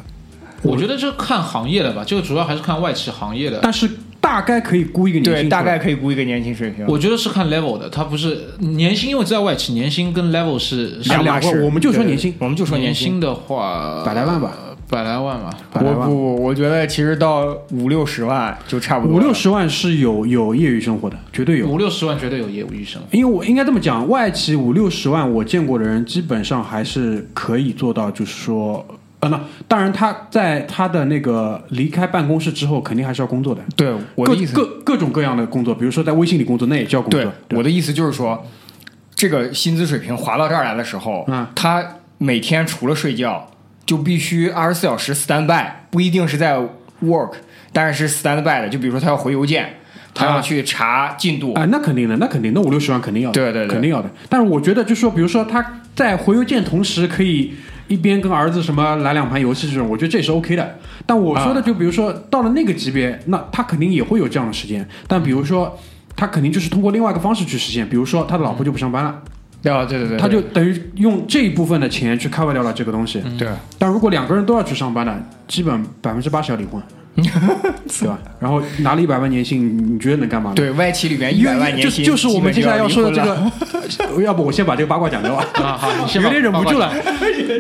[SPEAKER 2] 我觉得这看行业的吧，这个主要还是看外企行业的。
[SPEAKER 1] 但是大概可以估一个年薪，
[SPEAKER 3] 对，大概可以估一个年薪水平。
[SPEAKER 2] 我觉得是看 level 的，它不是年薪，因为在外企年薪跟 level 是是
[SPEAKER 1] 两
[SPEAKER 3] 两码事，
[SPEAKER 1] 我们就说年薪
[SPEAKER 3] 我们就说
[SPEAKER 2] 年
[SPEAKER 3] 薪。
[SPEAKER 2] 的话，
[SPEAKER 1] 百来万吧，
[SPEAKER 2] 百来万吧。
[SPEAKER 1] 百来万
[SPEAKER 3] 我不不，我觉得其实到五六十万就差不多。
[SPEAKER 1] 五六十万是有有业余生活的，绝对有。
[SPEAKER 2] 五六十万绝对有业余生活。
[SPEAKER 1] 因为我应该这么讲，外企五六十万，我见过的人基本上还是可以做到，就是说，呃，那当然他在他的那个离开办公室之后，肯定还是要工作的。
[SPEAKER 3] 对我
[SPEAKER 1] 各
[SPEAKER 3] 的意思，
[SPEAKER 1] 各各种各样的工作，比如说在微信里工作，那也叫工作。
[SPEAKER 3] 对我的意思就是说，这个薪资水平滑到这儿来的时候，
[SPEAKER 1] 嗯
[SPEAKER 3] 他每天除了睡觉，就必须二十四小时 stand by，不一定是在 work，但是是 stand by 的。就比如说他要回邮件，他要去查进度。
[SPEAKER 1] 啊，那肯定的，那肯定，那五六十万肯定要的，
[SPEAKER 3] 对对对
[SPEAKER 1] 肯定要的。但是我觉得，就说比如说他在回邮件同时可以一边跟儿子什么来两盘游戏这种，我觉得这也是 OK 的。但我说的
[SPEAKER 3] 啊。
[SPEAKER 1] 就比如说到了那个级别，那他肯定也会有这样的时间。但比如说他肯定就是通过另外一个方式去实现，比如说他的老婆就不上班了，
[SPEAKER 3] 啊，对对对，
[SPEAKER 1] 他就等于用这一部分的钱去 cover 掉了这个东西。
[SPEAKER 3] 对。
[SPEAKER 1] 但如果两个人都要去上班的，基本百分之八十要离婚，对吧？然后拿了一百万年薪，你你觉得能干嘛呢？
[SPEAKER 3] 对外企里面一百万年薪，
[SPEAKER 1] 就就是我们接下来要说的这。个，要不我先把这个八卦讲掉吧，
[SPEAKER 2] 啊，好，
[SPEAKER 1] 有
[SPEAKER 2] 把
[SPEAKER 1] 点忍不住了，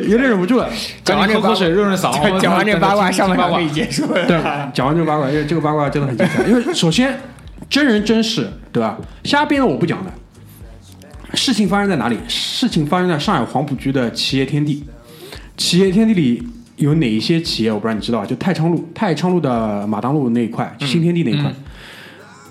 [SPEAKER 1] 有点忍不住了。
[SPEAKER 2] 赶紧 喝口水润润嗓。
[SPEAKER 3] 讲完这八卦，上半
[SPEAKER 2] 八卦
[SPEAKER 3] 场可以结束了。
[SPEAKER 1] 对，讲完这个八卦，因为这个八卦真的很精彩。因为首先真人真事，对吧？瞎编的我不讲的。事情发生在哪里？事情发生在上海黄浦区的企业天地。企业天地里有哪一些企业？我不知道你知道吧？就太昌路，太昌路的马当路那一块，新天地那一块。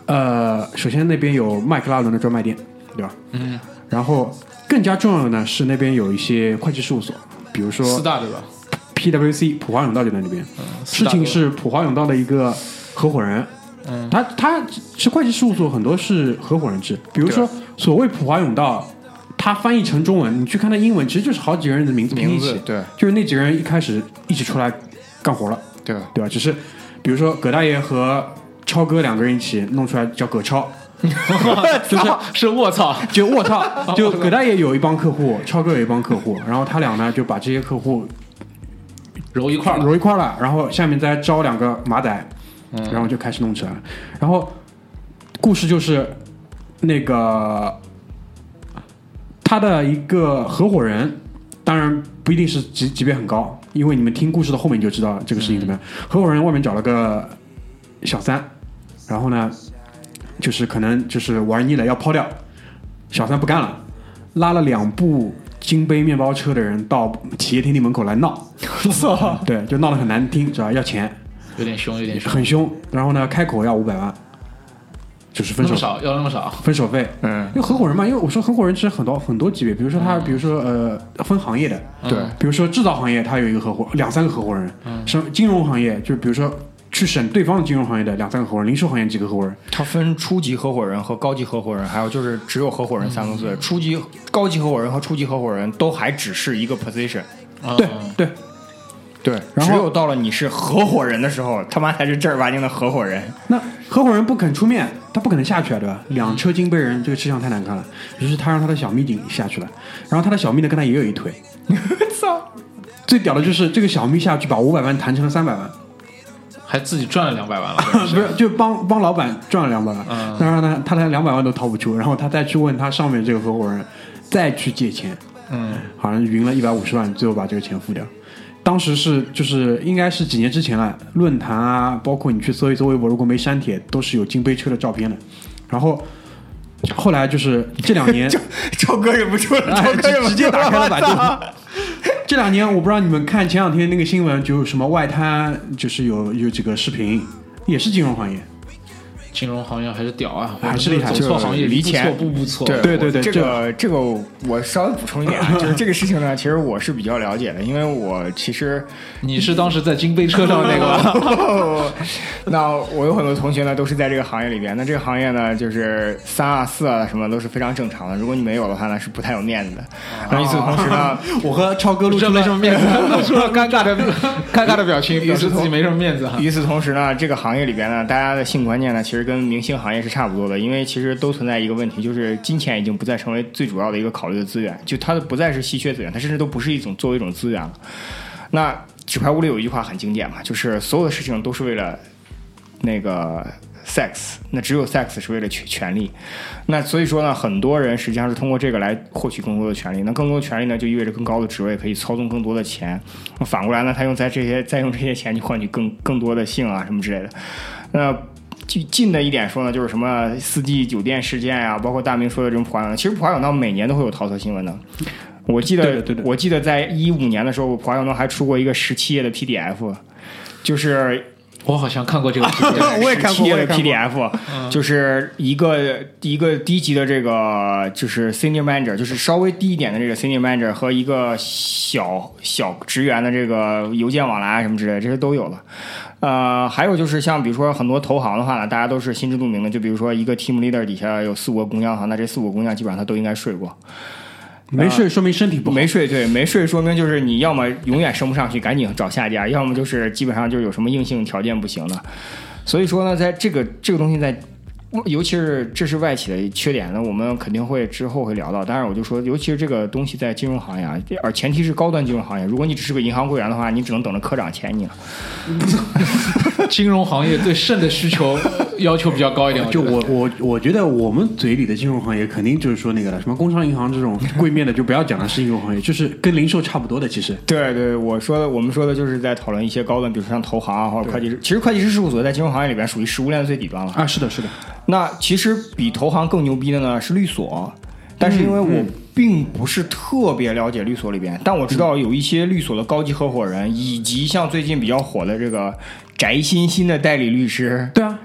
[SPEAKER 1] 呃，首先那边有麦克拉伦的专卖店，对吧？嗯。然后更加重要的呢是那边有一些会计事务所，比如说
[SPEAKER 2] 四大对吧
[SPEAKER 1] ？PWC 普华永道就在那边。事情是普华永道的一个合伙人，嗯，他他是会计事务所，很多是合伙人制。比如说所谓普华永道，它翻译成中文，你去看它英文，其实就是好几个人的名字拼一起，
[SPEAKER 3] 对，
[SPEAKER 1] 就是那几个人一开始一起出来干活了，
[SPEAKER 3] 对。
[SPEAKER 1] 吧对吧？只是比如说葛大爷和超哥两个人一起弄出来叫葛超，
[SPEAKER 2] 就是是卧槽，
[SPEAKER 1] 就卧槽，就葛大爷有一帮客户，超哥有一帮客户，然后他俩呢就把这些客户
[SPEAKER 2] 揉一块儿。
[SPEAKER 1] 揉一块儿了，然后下面再招两个马仔，
[SPEAKER 2] 嗯。
[SPEAKER 1] 然后就开始弄起来了。然后故事就是那个他的一个合伙人，当然不一定是级级别很高，因为你们听故事的后面你就知道这个事情怎么样。合伙人外面找了个小三，然后呢，就是可能就是玩腻了要抛掉，小三不干了，拉了两部金杯面包车的人到企业天地门口来闹。对，就闹得很难听，知道吧要钱，
[SPEAKER 2] 有点凶，有点凶。
[SPEAKER 1] 很凶。然后呢，开口要五百万，就是分手。
[SPEAKER 2] 少，要那么少，
[SPEAKER 1] 分手费。
[SPEAKER 3] 嗯，
[SPEAKER 1] 因为合伙人嘛，因为我说合伙人其实很多很多级别，比如说他，比如说呃分行业的，
[SPEAKER 3] 对。
[SPEAKER 1] 比如说制造行业，他有一个合伙，两三个合伙人，嗯。什金融行业，就比如说去审对方的金融行业的两三个合伙人，零售行业几个合伙人，
[SPEAKER 3] 他分初级合伙人和高级合伙人，还有就是只有合伙人三个字。初级、高级合伙人和初级合伙人都还只是一个 position。
[SPEAKER 2] 嗯
[SPEAKER 1] 对，
[SPEAKER 3] 对，
[SPEAKER 1] 然后
[SPEAKER 3] 只有到了你是合伙人的时候，他妈才是正儿八经的合伙人。
[SPEAKER 1] 那合伙人不肯出面，他不可能下去啊，对吧？两车金杯人，这个吃相太难看了。于是他让他的小蜜顶下去了，然后他的小蜜呢跟他也有一腿。
[SPEAKER 3] 操！
[SPEAKER 1] 最屌的就是这个小蜜下去把五百万谈成了三百万，
[SPEAKER 2] 还自己赚了两百万了。
[SPEAKER 1] 不是就帮帮老板赚了两百万，
[SPEAKER 2] 嗯
[SPEAKER 1] 当然呢他连两百万都掏不出，然后他再去问他上面这个合伙人，再去借钱，
[SPEAKER 2] 嗯，
[SPEAKER 1] 好像匀了一百五十万，最后把这个钱付掉。当时是就是应该是几年之前了，论坛啊，包括你去搜一搜微博，如果没删帖，都是有金杯车的照片的。然后后来就是这两年，
[SPEAKER 3] 赵哥忍不住了，
[SPEAKER 1] 哎
[SPEAKER 3] 超哥忍不住
[SPEAKER 1] 直接打开了百度这两年我不知道你们看前两天那个新闻，就什么外滩，就是有有几个视频，也是金融行业。
[SPEAKER 2] 金融行业还是屌啊，
[SPEAKER 1] 还是厉害
[SPEAKER 2] 走错行业，
[SPEAKER 3] 离钱
[SPEAKER 2] 错步步错。
[SPEAKER 3] 对
[SPEAKER 1] 对对对
[SPEAKER 3] 这个这个我稍微补充一点啊，就是这个事情呢，其实我是比较了解的，因为我其实
[SPEAKER 2] 你是当时在金杯车上那个吧？
[SPEAKER 3] 那我有很多同学呢，都是在这个行业里边。那这个行业呢，就是三啊、四啊什么都是非常正常的。如果你没有的话呢，是不太有面子的。然后与此同时呢，
[SPEAKER 1] 我和超哥录出
[SPEAKER 2] 这没
[SPEAKER 1] 了
[SPEAKER 2] 什么面子，露出了尴尬的尴尬的表情，表示自己没什么面子哈。
[SPEAKER 3] 与此同时呢，这个行业里边呢，大家的性观念呢，其实跟明星行业是差不多的，因为其实都存在一个问题，就是金钱已经不再成为最主要的一个考虑的资源，就它的不再是稀缺资源，它甚至都不是一种作为一种资源了。那纸牌屋里有一句话很经典嘛，就是所有的事情都是为了那个 sex，那只有 sex 是为了权权利。那所以说呢，很多人实际上是通过这个来获取更多的权利。那更多的权利呢，就意味着更高的职位，可以操纵更多的钱。那反过来呢，他用在这些再用这些钱去换取更更多的性啊什么之类的。那近近的一点说呢，就是什么四季酒店事件呀、包括大明说的这种普华永道，其实普华永道每年都会有桃色新闻的。我记得，
[SPEAKER 1] 对的对
[SPEAKER 3] 我记得在一五年的时候，普华永道还出过一个十七页的 PDF，就是
[SPEAKER 2] 我好像看过这个题
[SPEAKER 3] 我也看过，我也
[SPEAKER 1] 看过
[SPEAKER 3] PDF，就是一个一个低级的这个就是 senior manager，就是稍微低一点的这个 senior manager 和一个小小职员的这个邮件往来啊什么之类的，这些都有了。呃，还有就是像比如说很多投行的话呢，大家都是心知肚明的，就比如说一个 team leader 底下有四五个工匠的话，那这四五个工匠基本上他都应该睡过。
[SPEAKER 1] 没睡说明身体不。
[SPEAKER 3] 没睡，对，没睡说明就是你要么永远升不上去，赶紧找下家；要么就是基本上就是有什么硬性条件不行的。所以说呢，在这个这个东西在，尤其是这是外企的缺点那，我们肯定会之后会聊到。当然我就说，尤其是这个东西在金融行业啊，而前提是高端金融行业，如果你只是个银行柜员的话，你只能等着科长签你了。
[SPEAKER 2] 金融行业对肾的需求要求比较高一点。
[SPEAKER 1] 就我我我觉得我们嘴里的金融行业肯定就是说那个了，什么工商银行这种柜面的就不要讲了，是金融行业，就是跟零售差不多的。其实
[SPEAKER 3] 对对，我说的，我们说的就是在讨论一些高端，比如说像投行啊，或者会计师。其实会计师事务所在金融行业里边属于食物链最底端了。
[SPEAKER 1] 啊，是的，是的，
[SPEAKER 3] 那其实比投行更牛逼的呢是律所，但是因为我
[SPEAKER 1] 嗯。
[SPEAKER 3] 并不是特别了解律所里边，但我知道有一些律所的高级合伙人，以及像最近比较火的这个翟欣欣的代理律师，
[SPEAKER 1] 对啊，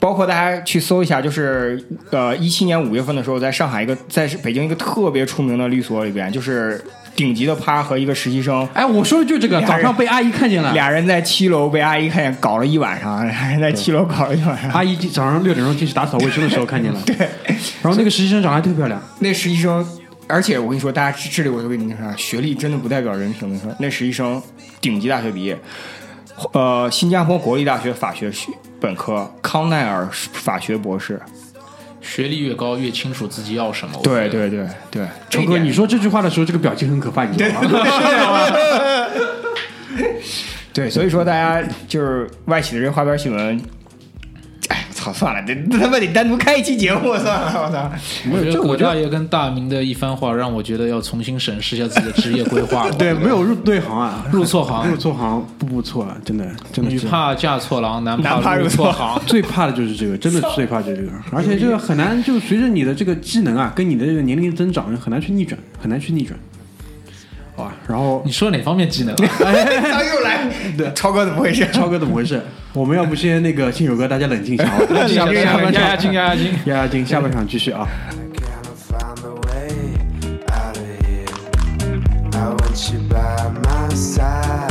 [SPEAKER 3] 包括大家去搜一下，就是呃一七年五月份的时候，在上海一个在北京一个特别出名的律所里边，就是顶级的趴和一个实习生。
[SPEAKER 1] 哎，我说的就这个，早上被阿姨看见了，
[SPEAKER 3] 俩人在七楼被阿姨看见搞了一晚上，俩 人在七楼搞了一晚上。
[SPEAKER 1] 阿姨早上六点钟进去打扫卫生的时候看见了，对，然后那个实习生长得还特漂亮，
[SPEAKER 3] 那实习生，而且我跟你说，大家这里我就跟你说，学历真的不代表人品。我跟你说，那实习生顶级大学毕业，呃，新加坡国立大学法学学本科，康奈尔法学博士。
[SPEAKER 2] 学历越高，越清楚自己要什么。
[SPEAKER 3] 对对对对，
[SPEAKER 1] 成哥，你说这句话的时候，这个表情很可怕，你知道吗？
[SPEAKER 3] 对，所以说大家就是外企的这花边新闻。算了，这他妈得单独开一期节目，算了，我操！
[SPEAKER 2] 我觉得葛
[SPEAKER 1] 这我
[SPEAKER 2] 大爷跟大明的一番话，让我觉得要重新审视一下自己的职业规划。
[SPEAKER 1] 对，没有入对行啊，
[SPEAKER 2] 入错行
[SPEAKER 1] 入错行，步步错了，真的，真的。
[SPEAKER 2] 女怕嫁错郎，男
[SPEAKER 3] 男怕
[SPEAKER 2] 入
[SPEAKER 3] 入错
[SPEAKER 2] 错行。
[SPEAKER 1] 最怕的就是这个，真的是最怕就是这个，而且这个很难，就随着你的这个技能啊，跟你的这个年龄增长，很难去逆转，很难去逆转，好吧？然后
[SPEAKER 2] 你说哪方面技能？
[SPEAKER 3] 他又来，对，超哥怎么回事？
[SPEAKER 1] 超哥怎么回事？我们要不先那个新手哥，大家 冷静一下，好吧
[SPEAKER 2] 静
[SPEAKER 1] 下半场
[SPEAKER 2] 压压惊，压压惊。
[SPEAKER 1] 压压惊，下半场继续啊。
[SPEAKER 4] I cannot find a way out of here. I want you by my side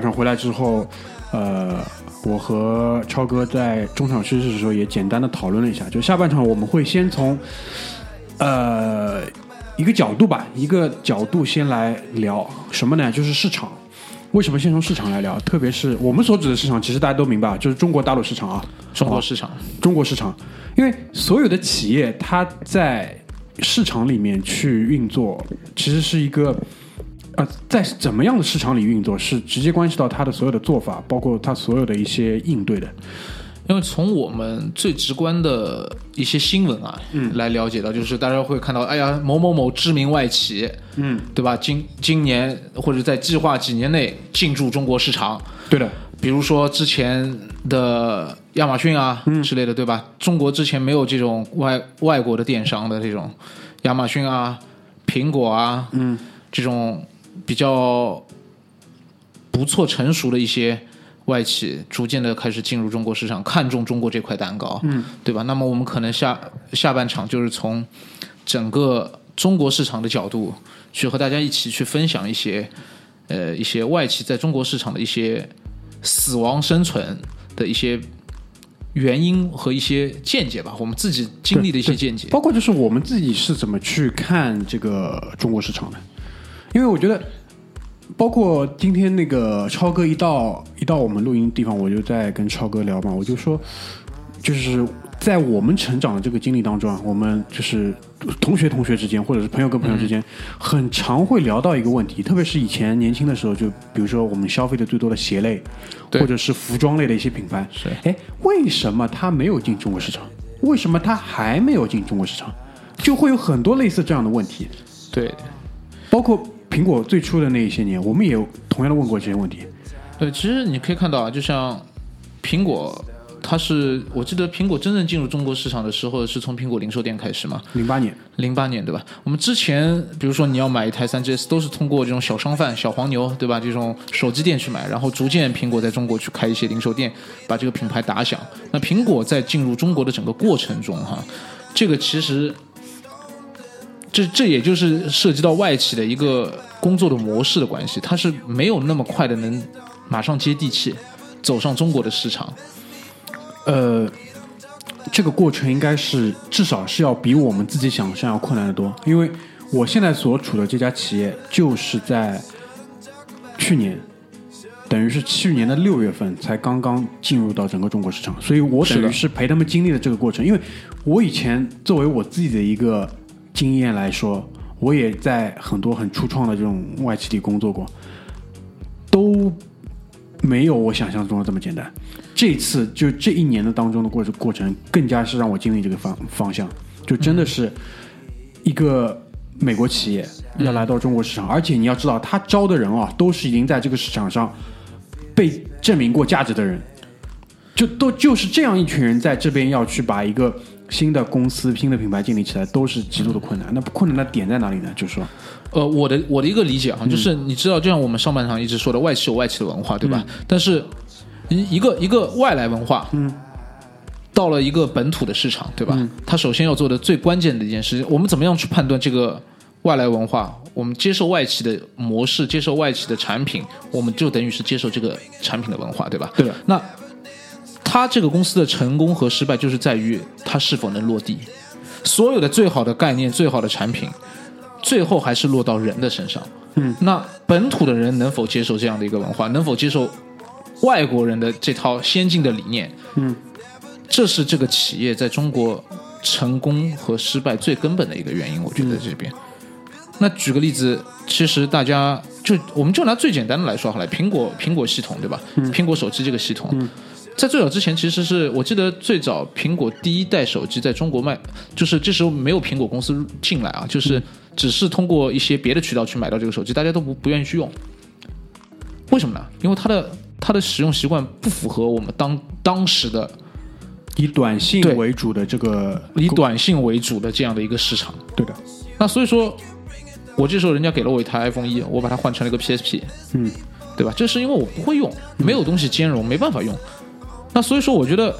[SPEAKER 1] 半场回来之后，呃，我和超哥在中场休息的时候也简单的讨论了一下，就下半场我们会先从呃一个角度吧，一个角度先来聊什么呢？就是市场。为什么先从市场来聊？特别是我们所指的市场，其实大家都明白，就是中国大陆市场啊，
[SPEAKER 2] 中国市场，
[SPEAKER 1] 中国市场，因为所有的企业它在市场里面去运作，其实是一个呃，在怎么样的市场里运作，是直接关系到他的所有的做法，包括他所有的一些应对的。
[SPEAKER 2] 因为从我们最直观的一些新闻啊，嗯，来了解到，就是大家会看到，哎呀，某某某知名外企，嗯，对吧？今今年或者在计划几年内进驻中国市场，
[SPEAKER 1] 对的，
[SPEAKER 2] 比如说之前的亚马逊啊嗯之类的，对吧？中国之前没有这种外外国的电商的这种亚马逊啊、苹果啊，嗯，这种比较不错成熟的一些外企，逐渐的开始进入中国市场，看中中国这块蛋糕，嗯，对吧？那么我们可能下下半场就是从整个中国市场的角度，去和大家一起去分享一些呃一些外企在中国市场的一些死亡生存的一些原因和一些见解吧，我们自己经历的一些见解。
[SPEAKER 1] 包括就是我们自己是怎么去看这个中国市场的，因为我觉得，包括今天那个超哥一到一到我们录音地方，我就在跟超哥聊嘛，我就说，就是在我们成长的这个经历当中啊，我们就是同学同学之间，或者是朋友跟朋友之间，很常会聊到一个问题，特别是以前年轻的时候，就比如说我们消费的最多的鞋类，或者是服装类的一些品牌，
[SPEAKER 2] 是。
[SPEAKER 1] 哎，为什么它没有进中国市场？为什么它还没有进中国市场？就会有很多类似这样的问题，
[SPEAKER 2] 对。
[SPEAKER 1] 包括苹果最初的那一些年，我们也有同样的问过这些问题。
[SPEAKER 2] 对，其实你可以看到啊，就像苹果，它是我记得苹果真正进入中国市场的时候，是从苹果零售店开始嘛，
[SPEAKER 1] 零八年，
[SPEAKER 2] 零八年对吧？我们之前比如说你要买一台三 GS，都是通过这种小商贩、小黄牛对吧？这种手机店去买，然后逐渐苹果在中国去开一些零售店，把这个品牌打响。那苹果在进入中国的整个过程中哈，这个其实。这这也就是涉及到外企的一个工作的模式的关系，它是没有那么快的能马上接地气，走上中国的市场。
[SPEAKER 1] 呃，这个过程应该是至少是要比我们自己想象要困难的多，因为我现在所处的这家企业就是在去年，等于是去年的六月份才刚刚进入到整个中国市场，所以我等于是陪他们经历了这个过程。因为我以前作为我自己的一个经验来说，我也在很多很初创的这种外企里工作过，都没有我想象中的这么简单。这次就这一年的当中的过过程，更加是让我经历这个方方向，就真的是一个美国企业要来到中国市场，而且你要知道，他招的人啊，都是已经在这个市场上被证明过价值的人，就都就是这样一群人在这边要去把一个新的公司、新的品牌建立起来，都是极度的困难。那困难的点在哪里呢？就是说，
[SPEAKER 2] 呃，我的我的一个理解哈，就是你知道，就像我们上半场一直说的，外企有外企的文化，对吧？但是一一个一个外来文化，嗯，到了一个本土的市场，对吧？它首先要做的最关键的一件事情，我们怎么样去判断这个外来文化？我们接受外企的模式，接受外企的产品，我们就等于是接受这个产品的文化，对吧？
[SPEAKER 1] 对的
[SPEAKER 2] 那它这个公司的成功和失败，就是在于它是否能落地。所有的最好的概念、最好的产品，最后还是落到人的身上。嗯，那本土的人能否接受这样的一个文化？能否接受外国人的这套先进的理念？
[SPEAKER 1] 嗯，
[SPEAKER 2] 这是这个企业在中国成功和失败最根本的一个原因。我觉得这边。那举个例子，其实大家就我们就拿最简单的来说好了，苹果苹果系统对吧？苹果手机这个系统，在最早之前，其实是我记得最早苹果第一代手机在中国卖，就是这时候没有苹果公司进来啊，就是只是通过一些别的渠道去买到这个手机，大家都不不愿意去用。为什么呢？因为它的它的使用习惯不符合我们当当时的
[SPEAKER 1] 以短信为主的这个
[SPEAKER 2] 以短信为主的这样的一个市场。
[SPEAKER 1] 对的，
[SPEAKER 2] 那所以说，我这时候人家给了我一台 iPhone 一，我把它换成了一个 PSP，
[SPEAKER 1] 嗯，
[SPEAKER 2] 对吧？这是因为我不会用，没有东西兼容，没办法用。那所以说，我觉得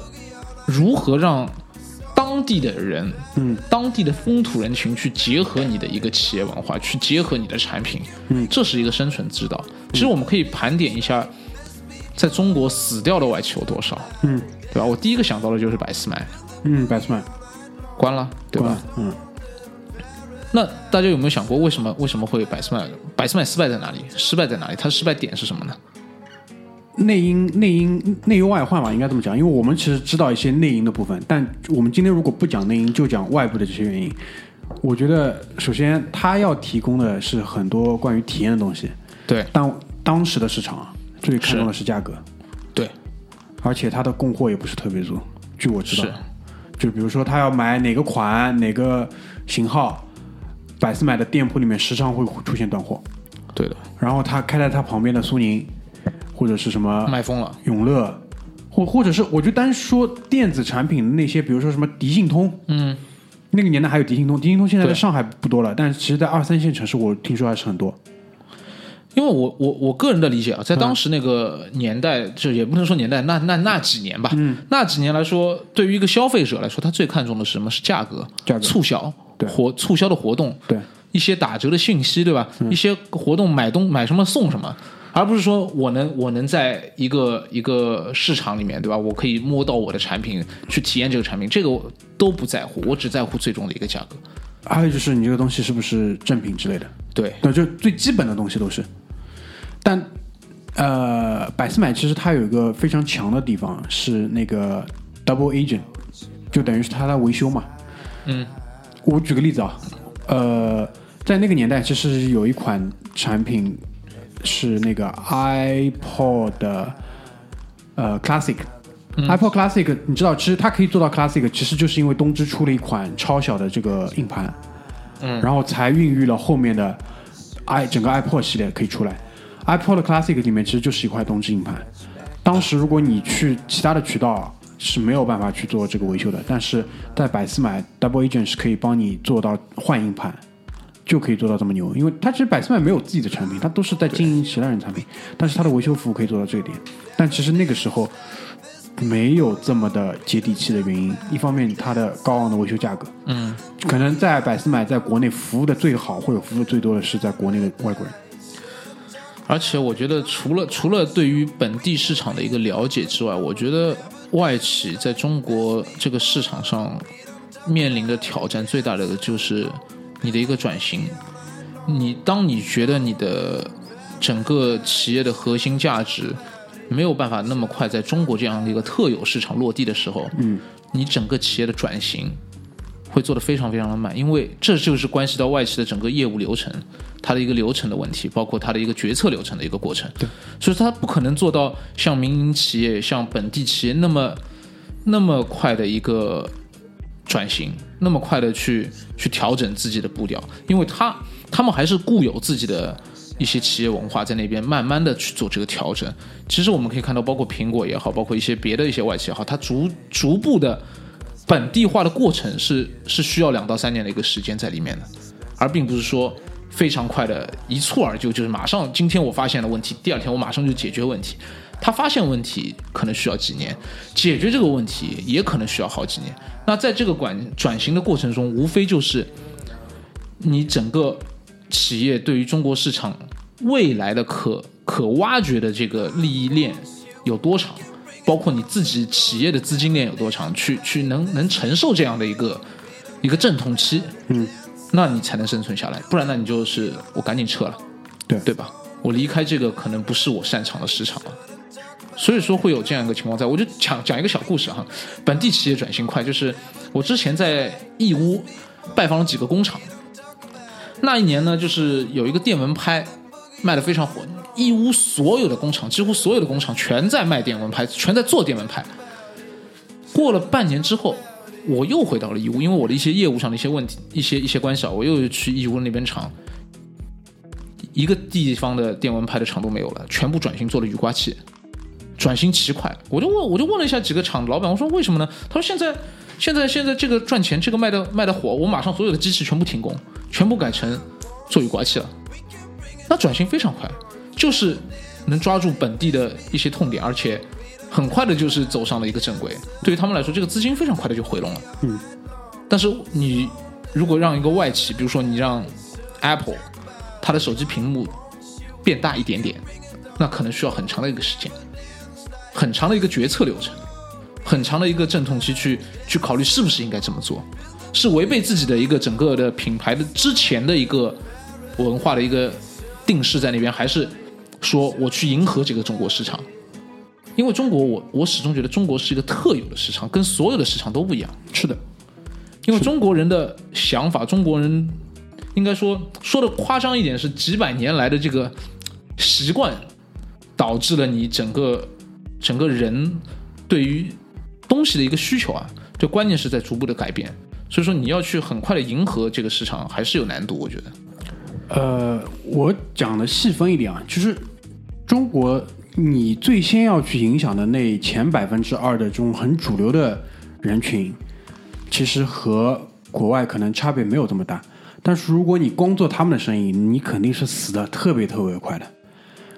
[SPEAKER 2] 如何让当地的人，
[SPEAKER 1] 嗯，
[SPEAKER 2] 当地的风土人情去结合你的一个企业文化，去结合你的产品，
[SPEAKER 1] 嗯
[SPEAKER 2] 这是一个生存之道。其实我们可以盘点一下，在中国死掉的外企有多少，
[SPEAKER 1] 嗯
[SPEAKER 2] 对吧？我第一个想到的就是百思买，
[SPEAKER 1] 嗯，百思买，
[SPEAKER 2] 关了，对吧？
[SPEAKER 1] 嗯，
[SPEAKER 2] 那大家有没有想过，为什么为什么会百思买？百思买失败在哪里？失败在哪里？它失败点是什么呢？
[SPEAKER 1] 内因内因内忧外患吧，应该这么讲。因为我们其实知道一些内因的部分，但我们今天如果不讲内因，就讲外部的这些原因。我觉得首先他要提供的是很多关于体验的东西，
[SPEAKER 2] 对
[SPEAKER 1] 但当时的市场啊，最看重的是价格，
[SPEAKER 2] 对，
[SPEAKER 1] 而且它的供货也不是特别足。据我知道，就比如说他要买哪个款哪个型号，百思买的店铺里面时常会出现断货。
[SPEAKER 2] 对的，
[SPEAKER 1] 然后他开在他旁边的苏宁，或者是什么
[SPEAKER 2] 卖疯了。
[SPEAKER 1] 永乐，或或者是我就单说电子产品的那些，比如说什么迪信通，
[SPEAKER 2] 嗯，
[SPEAKER 1] 那个年代还有迪信通，迪信通现在在上海不多了，但是其实在二三线城市我听说还是很多。
[SPEAKER 2] 因为我我我个人的理解啊，在当时那个年代，就也不能说年代，那那那几年吧，嗯，那几年来说，对于一个消费者来说，他最看重的是什么？是价格、
[SPEAKER 1] 价格。
[SPEAKER 2] 促销、
[SPEAKER 1] 对。
[SPEAKER 2] 活促销的活动，
[SPEAKER 1] 对，
[SPEAKER 2] 一些打折的信息，对吧？一些活动买东买什么送什么，而不是说我能我能在一个一个市场里面，对吧？我可以摸到我的产品，去体验这个产品，这个我都不在乎，我只在乎最终的一个价格。
[SPEAKER 1] 还有就是你这个东西是不是正品之类的，
[SPEAKER 2] 对，
[SPEAKER 1] 对，就最基本的东西都是。但呃，百思买其实它有一个非常强的地方是那个 double agent，就等于是它在维修嘛。
[SPEAKER 2] 嗯，
[SPEAKER 1] 我举个例子啊，呃，在那个年代，其实有一款产品是那个 iPod 的呃 Classic。iPod Classic，你知道，其实它可以做到 Classic，其实就是因为东芝出了一款超小的这个硬盘，嗯，然后才孕育了后面的 i 整个 iPod 系列可以出来。iPod Classic 里面其实就是一块东芝硬盘，当时如果你去其他的渠道是没有办法去做这个维修的，但是在百思买 Double Agent 是可以帮你做到换硬盘，就可以做到这么牛。因为它其实百思买没有自己的产品，它都是在经营其他人产品，但是它的维修服务可以做到这一点。但其实那个时候没有这么的接地气的原因，一方面它的高昂的维修价格，
[SPEAKER 2] 嗯，
[SPEAKER 1] 可能在百思买在国内服务的最好或者服务最多的是在国内的外国人。
[SPEAKER 2] 而且我觉得，除了除了对于本地市场的一个了解之外，我觉得外企在中国这个市场上面临的挑战最大的就是你的一个转型。你当你觉得你的整个企业的核心价值没有办法那么快在中国这样的一个特有市场落地的时候，
[SPEAKER 1] 嗯，
[SPEAKER 2] 你整个企业的转型会做得非常非常的慢，因为这就是关系到外企的整个业务流程，它的一个流程的问题，包括它的一个决策流程的一个过程。对，所以它不可能做到像民营企业、像本地企业那么那么快的一个转型，那么快的去去调整自己的步调，因为他他们还是固有自己的。一些企业文化在那边慢慢的去做这个调整，其实我们可以看到，包括苹果也好，包括一些别的一些外企也好，它逐逐步的本地化的过程是是需要两到三年的一个时间在里面的，而并不是说非常快的一蹴而就，就是马上今天我发现了问题，第二天我马上就解决问题。他发现问题可能需要几年，解决这个问题也可能需要好几年。那在这个管转型的过程中，无非就是你整个企业对于中国市场未来的可可挖掘的这个利益链有多长，包括你自己企业的资金链有多长，去去能能承受这样的一个一个阵痛期，
[SPEAKER 1] 嗯，
[SPEAKER 2] 那你才能生存下来，不然那你就是我赶紧撤了，
[SPEAKER 1] 对
[SPEAKER 2] 对吧？我离开这个可能不是我擅长的市场了。所以说会有这样一个情况在，我就讲讲一个小故事哈。本地企业转型快，就是我之前在义乌拜访了几个工厂，那一年呢，就是有一个电蚊拍卖的非常火，义乌所有的工厂，几乎所有的工厂全在卖电蚊拍，全在做电蚊拍。过了半年之后，我又回到了义乌，因为我的一些业务上的一些问题、一些一些关系啊，我又去义乌那边厂，一个地方的电蚊拍的厂都没有了，全部转型做了雨刮器。转型奇快，我就问，我就问了一下几个厂老板，我说为什么呢？他说现在，现在，现在这个赚钱，这个卖的卖的火，我马上所有的机器全部停工，全部改成做雨刮器了。那转型非常快，就是能抓住本地的一些痛点，而且很快的就是走上了一个正轨。对于他们来说，这个资金非常快的就回笼了。
[SPEAKER 1] 嗯，
[SPEAKER 2] 但是你如果让一个外企，比如说你让 Apple，它的手机屏幕变大一点点，那可能需要很长的一个时间。很长的一个决策流程，很长的一个阵痛期，去去考虑是不是应该这么做，是违背自己的一个整个的品牌的之前的一个文化的一个定势在那边，还是说我去迎合这个中国市场？因为中国，我我始终觉得中国是一个特有的市场，跟所有的市场都不一样。
[SPEAKER 1] 是的，
[SPEAKER 2] 因为中国人的想法，中国人应该说说的夸张一点，是几百年来的这个习惯，导致了你整个。整个人对于东西的一个需求啊，这关键是在逐步的改变，所以说你要去很快的迎合这个市场，还是有难度，我觉得。
[SPEAKER 1] 呃，我讲的细分一点啊，就是中国你最先要去影响的那前百分之二的这种很主流的人群，其实和国外可能差别没有这么大。但是如果你光做他们的生意，你肯定是死的特别特别快的。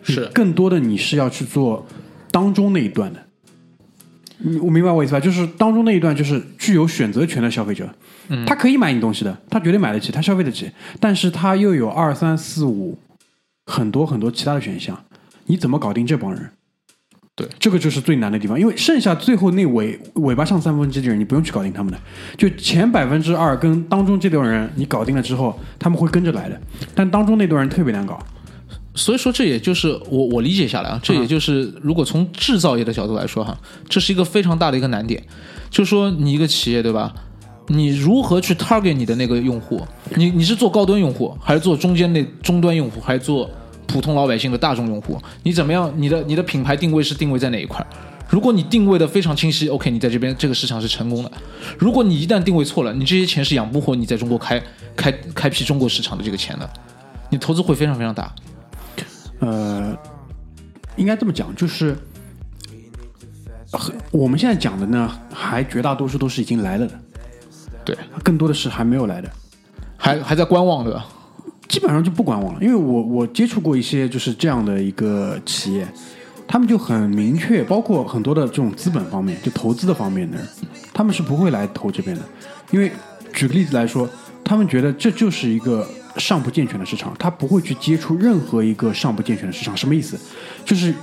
[SPEAKER 2] 是
[SPEAKER 1] 更多的你是要去做当中那一段的。你我明白我意思吧？就是当中那一段，就是具有选择权的消费者，
[SPEAKER 2] 嗯
[SPEAKER 1] 他可以买你东西的，他绝对买得起，他消费得起，但是他又有二三四五很多很多其他的选项，你怎么搞定这帮人？
[SPEAKER 2] 对，
[SPEAKER 1] 这个就是最难的地方，因为剩下最后那尾尾巴上三分之一的人，你不用去搞定他们的，就前百分之二跟当中这堆人，你搞定了之后，他们会跟着来的，但当中那段人特别难搞。
[SPEAKER 2] 所以说，这也就是我我理解下来啊，这也就是如果从制造业的角度来说哈，这是一个非常大的一个难点，就是说你一个企业对吧？你如何去 target 你的那个用户？你你是做高端用户，还是做中间那终端用户，还是做普通老百姓的大众用户？你怎么样？你的你的品牌定位是定位在哪一块？如果你定位的非常清晰，OK，你在这边这个市场是成功的。如果你一旦定位错了，你这些钱是养不活你在中国开开开辟中国市场的这个钱的，你投资会非常非常大。
[SPEAKER 1] 呃，应该这么讲，就是很我们现在讲的呢，还绝大多数都是已经来了的，
[SPEAKER 2] 对，
[SPEAKER 1] 更多的是还没有来的，
[SPEAKER 2] 还还在观望对吧？
[SPEAKER 1] 基本上就不观望了。因为我我接触过一些就是这样的一个企业，他们就很明确，包括很多的这种资本方面，就投资的方面的人，他们是不会来投这边的，因为举个例子来说，他们觉得这就是一个尚不健全的市场，他不会去接触任何一个尚不健全的市场。什么意思？就是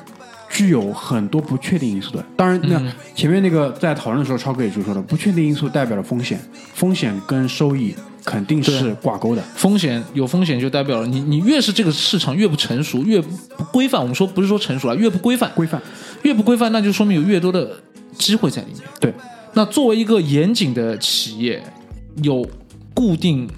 [SPEAKER 1] 具有很多不确定因素的。当然，那前面那个在讨论的时候，超哥也就说了，不确定因素代表了风险，风险跟收益肯定是挂钩的。
[SPEAKER 2] 风险有风险就代表了你你越是这个市场越不成熟，越不规范。我们说不是说成熟了，越不规范，
[SPEAKER 1] 规范
[SPEAKER 2] 越不规范，那就说明有越多的机会在里面。
[SPEAKER 1] 对，
[SPEAKER 2] 那作为一个严谨的企业，有固定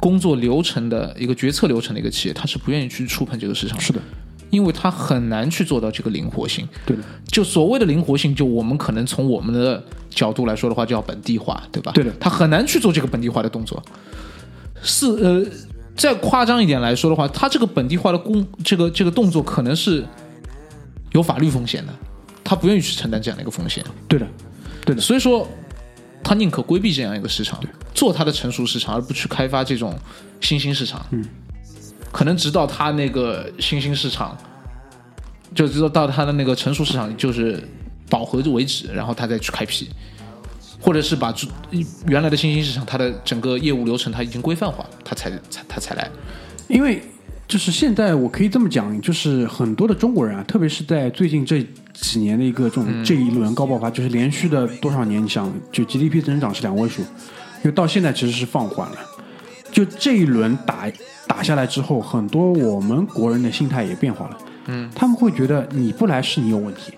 [SPEAKER 2] 工作流程的一个决策流程的一个企业，它是不愿意去触碰这个市场的，
[SPEAKER 1] 是的，
[SPEAKER 2] 因为它很难去做到这个灵活性。
[SPEAKER 1] 对的，
[SPEAKER 2] 就所谓的灵活性，就我们可能从我们的角度来说的话，叫本地化，对吧？
[SPEAKER 1] 对的
[SPEAKER 2] 它很难去做这个本地化的动作。是呃，再夸张一点来说的话，它这个本地化的工这个这个动作可能是有法律风险的，他不愿意去承担这样的一个风险。
[SPEAKER 1] 对的，对的，
[SPEAKER 2] 所以说，他宁可规避这样一个市场，做他的成熟市场，而不去开发这种新兴市场。嗯，可能直到他那个新兴市场，就直到到他的那个成熟市场就是饱和为止，然后他再去开辟，或者是把原来的新兴市场它的整个业务流程它已经规范化，他才才他才来。
[SPEAKER 1] 因为就是现在我可以这么讲，就是很多的中国人啊，特别是在最近这几年的一个这种、这一轮高爆发，就是连续的多少年，你想就 GDP 增长是两位数，因为到现在其实是放缓了。就这一轮打打下来之后，很多我们国人的心态也变化了。嗯，他们会觉得你不来是你有问题，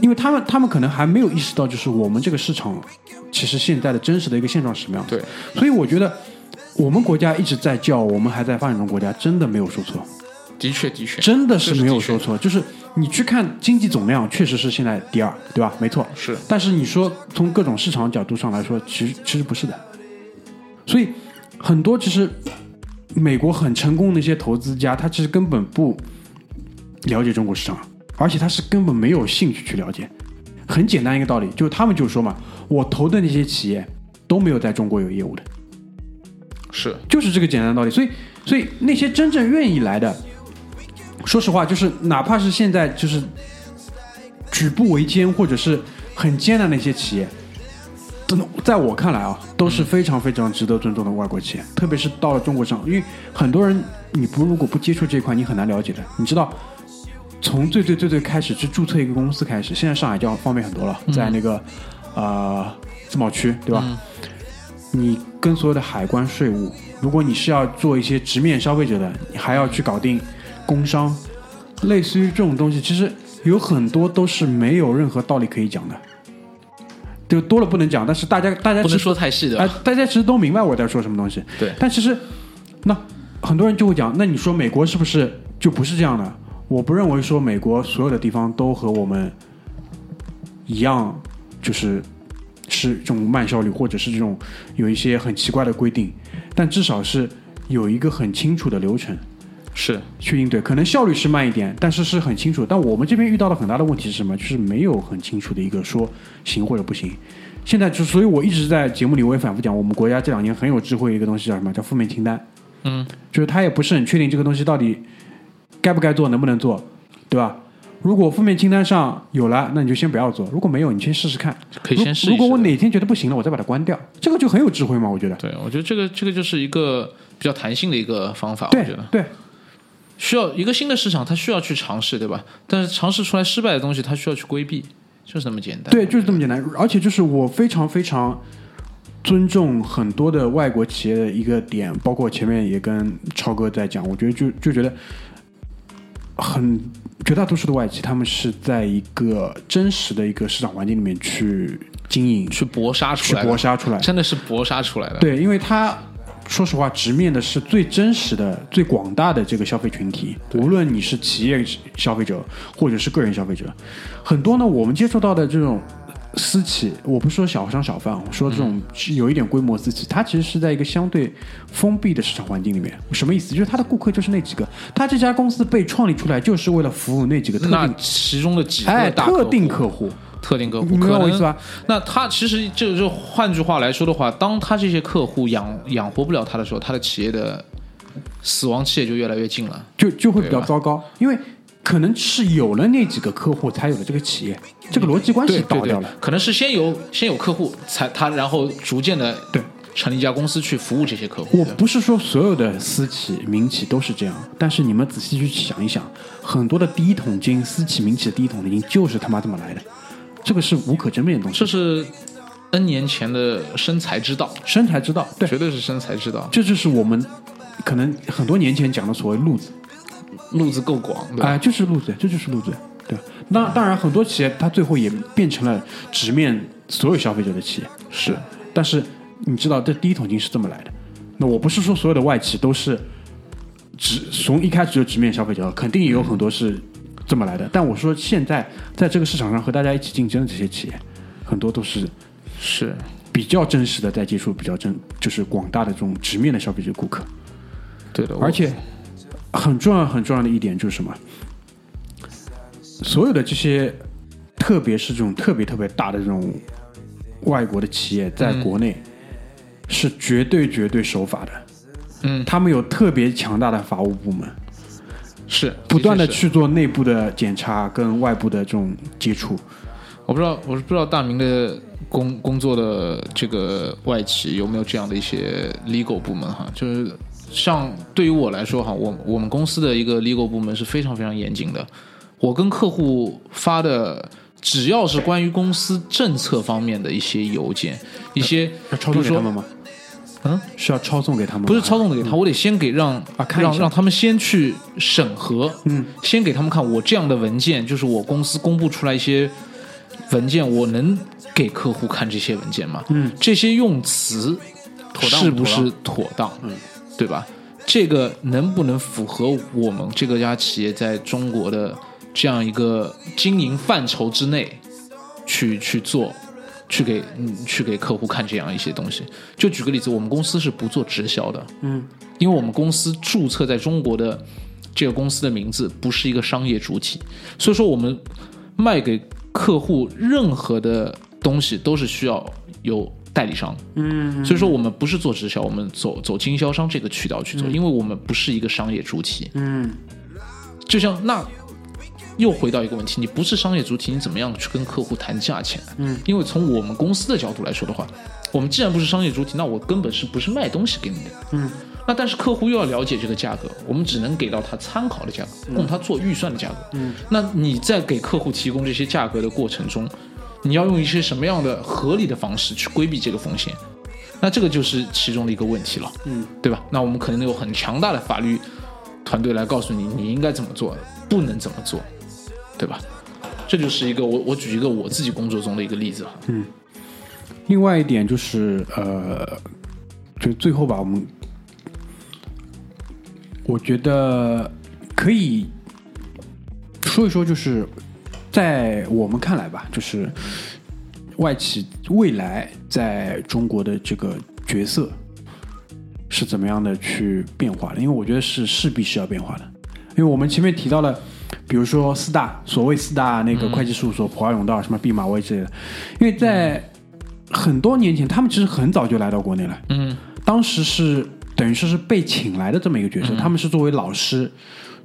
[SPEAKER 1] 因为他们他们可能还没有意识到，就是我们这个市场其实现在的真实的一个现状是什么样的。
[SPEAKER 2] 对，
[SPEAKER 1] 所以我觉得我们国家一直在叫我们还在发展中国家，真的没有说错，
[SPEAKER 2] 的确，的确，
[SPEAKER 1] 真的是没有说错。就是你去看经济总量，确实是现在第二，对吧？没错，
[SPEAKER 2] 是
[SPEAKER 1] 但是你说从各种市场角度上来说，其实其实不是的。所以很多其实美国很成功的一些投资家，他其实根本不了解中国市场，而且他是根本没有兴趣去了解。很简单一个道理，就是他们就说嘛，我投的那些企业都没有在中国有业务的。
[SPEAKER 2] 是
[SPEAKER 1] 就是这个简单的道理。所以，所以那些真正愿意来的，说实话，就是哪怕是现在就是举步维艰或者是很艰难的一些企业，真的在我看来啊，都是非常非常值得尊重的外国企业。特别是到了中国上，因为很多人你不如果不接触这一块，你很难了解的。你知道，从最最最最开始去注册一个公司开始，现在上海就要方便很多了，在那个呃自贸区，对吧？你跟所有的海关、税务，如果你是要做一些直面消费者的，你还要去搞定工伤，类似于这种东西，其实有很多都是没有任何道理可以讲的，就多了不能讲。但是大家大家
[SPEAKER 2] 不能说太细的
[SPEAKER 1] 哎、大家其实都明白我在说什么东西。
[SPEAKER 2] 对
[SPEAKER 1] 但其实那很多人就会讲，那你说美国是不是就不是这样的？我不认为说美国所有的地方都和我们一样，就是是这种慢效率，或者是这种有一些很奇怪的规定，但至少是有一个很清楚的流程，
[SPEAKER 2] 是
[SPEAKER 1] 去应对，可能效率是慢一点，但是是很清楚。但我们这边遇到的很大的问题是什么？就是没有很清楚的一个说行或者不行。现在就，所以我一直在节目里我也反复讲，我们国家这两年很有智慧一个东西叫什么？叫负面清单。
[SPEAKER 2] 嗯，
[SPEAKER 1] 就是他也不是很确定这个东西到底该不该做，能不能做，对吧？如果负面清单上有了，那你就先不要做；如果没有，你先试试看。
[SPEAKER 2] 可以先试一试
[SPEAKER 1] 如如果我哪天觉得不行了，我再把它关掉，这个就很有智慧嘛，我觉得。
[SPEAKER 2] 对，我觉得这个这个就是一个比较弹性的一个方法，我觉得
[SPEAKER 1] 对，
[SPEAKER 2] 需要一个新的市场，它需要去尝试，对吧？但是尝试出来失败的东西，它需要去规避，就是那么简单。
[SPEAKER 1] 对，就是这么简单。而且就是我非常非常尊重很多的外国企业的一个点，包括前面也跟超哥在讲，我觉得就就觉得很绝大多数的外企，他们是在一个真实的一个市场环境里面去经营、
[SPEAKER 2] 去搏杀出来去，
[SPEAKER 1] 搏杀出来。
[SPEAKER 2] 真的是搏杀出来的。
[SPEAKER 1] 对，因为它说实话，直面的是最真实的、最广大的这个消费群体，无论你是企业消费者或者是个人消费者，很多呢，我们接触到的这种。私企，我不是说小商小贩，我说这种是有一点规模私企，它其实是在一个相对封闭的市场环境里面。什么意思？就是它的顾客就是那几个，它这家公司被创立出来就是为了服务那几个特定
[SPEAKER 2] 其中的几个
[SPEAKER 1] 哎特定
[SPEAKER 2] 客
[SPEAKER 1] 客户。
[SPEAKER 2] 特定客户，
[SPEAKER 1] 明白
[SPEAKER 2] 可能
[SPEAKER 1] 我意思吧？
[SPEAKER 2] 那他其实就就换句话来说的话，当他这些客户养养活不了他的时候，他的企业的死亡期也就越来越近了。
[SPEAKER 1] 就就会比较糟糕，因为可能是有了那几个客户，才有了这个企业，这个逻辑关系倒掉了。，
[SPEAKER 2] 可能是先有先有客户，才他然后逐渐的
[SPEAKER 1] 对
[SPEAKER 2] 成立一家公司去服务这些客户。
[SPEAKER 1] 我不是说所有的私企、民企都是这样，但是你们仔细去想一想，很多的第一桶金，私企、民企的第一桶金就是他妈这么来的，这个是无可争辩的东西。
[SPEAKER 2] 这是 N 年前的生财之道，
[SPEAKER 1] 生财之道，对，
[SPEAKER 2] 绝对是生财之道，
[SPEAKER 1] 这就是我们可能很多年前讲的所谓路子，
[SPEAKER 2] 路子够广，对
[SPEAKER 1] 就是路子，这就是路子。对，那当然，很多企业它最后也变成了直面所有消费者的企业，
[SPEAKER 2] 是，
[SPEAKER 1] 但是你知道，这第一桶金是这么来的。那我不是说所有的外企都是直从一开始就直面消费者，肯定也有很多是这么来的。但我说现在在这个市场上和大家一起竞争的这些企业，很多都是
[SPEAKER 2] 是，
[SPEAKER 1] 比较真实的在接触比较真，就是广大的这种直面的消费者顾客。
[SPEAKER 2] 对的。
[SPEAKER 1] 而且很重要很重要的一点就是什么？所有的这些，特别是这种特别特别大的这种外国的企业，在国内、是绝对绝对守法的。
[SPEAKER 2] 嗯，
[SPEAKER 1] 他们有特别强大的法务部门，
[SPEAKER 2] 是
[SPEAKER 1] 不断的去做内部的检查跟外部的这种接触。
[SPEAKER 2] 我不知道，我是不知道大明的工工作的这个外企有没有这样的一些 legal 部门哈，就是像对于我来说哈，我我们公司的一个 legal 部门是非常非常严谨的，我跟客户发的。只要是关于公司政策方面的一些邮件，一些
[SPEAKER 1] 要抄给他们吗？
[SPEAKER 2] 嗯，
[SPEAKER 1] 是要抄送给他们？
[SPEAKER 2] 不是抄送给他，我得先给让
[SPEAKER 1] 啊看
[SPEAKER 2] 让让他们先去审核，
[SPEAKER 1] 嗯，
[SPEAKER 2] 先给他们看我这样的文件，就是我公司公布出来一些文件，我能给客户看这些文件吗？
[SPEAKER 1] 嗯，
[SPEAKER 2] 这些用词是不是妥当？
[SPEAKER 1] 嗯，
[SPEAKER 2] 对吧？这个能不能符合我们这个家企业在中国的这样一个经营范畴之内去去做？去给嗯去给客户看这样一些东西，就举个例子，我们公司是不做直销的，
[SPEAKER 1] 嗯，
[SPEAKER 2] 因为我们公司注册在中国的这个公司的名字不是一个商业主体，所以说我们卖给客户任何的东西都是需要有代理商，
[SPEAKER 1] 嗯，
[SPEAKER 2] 所以说我们不是做直销，我们走走经销商这个渠道去做，因为我们不是一个商业主体，
[SPEAKER 1] 嗯。
[SPEAKER 2] 就像那又回到一个问题，你不是商业主体，你怎么样去跟客户谈价钱？
[SPEAKER 1] 嗯，
[SPEAKER 2] 因为从我们公司的角度来说的话，我们既然不是商业主体，那我根本是不是卖东西给你的？
[SPEAKER 1] 嗯，
[SPEAKER 2] 那但是客户又要了解这个价格，我们只能给到他参考的价格，供他做预算的价格。
[SPEAKER 1] 嗯，
[SPEAKER 2] 那你在给客户提供这些价格的过程中，你要用一些什么样的合理的方式去规避这个风险？那这个就是其中的一个问题了。
[SPEAKER 1] 嗯，
[SPEAKER 2] 对吧？那我们可能有很强大的法律团队来告诉你你应该怎么做，不能怎么做，对吧？这就是一个我我举一个我自己工作中的一个例子哈。
[SPEAKER 1] 另外一点就是呃，就最后吧，我们我觉得可以说一说，就是在我们看来吧，就是外企未来在中国的这个角色是怎么样的去变化的，因为我觉得是势必是要变化的，因为我们前面提到了，比如说四大所谓四大那个会计事务所，普华永道、什么毕马威之类的，因为在很多年前，他们其实很早就来到国内了，
[SPEAKER 2] 嗯。
[SPEAKER 1] 当时是等于说是被请来的这么一个角色，他们是作为老师，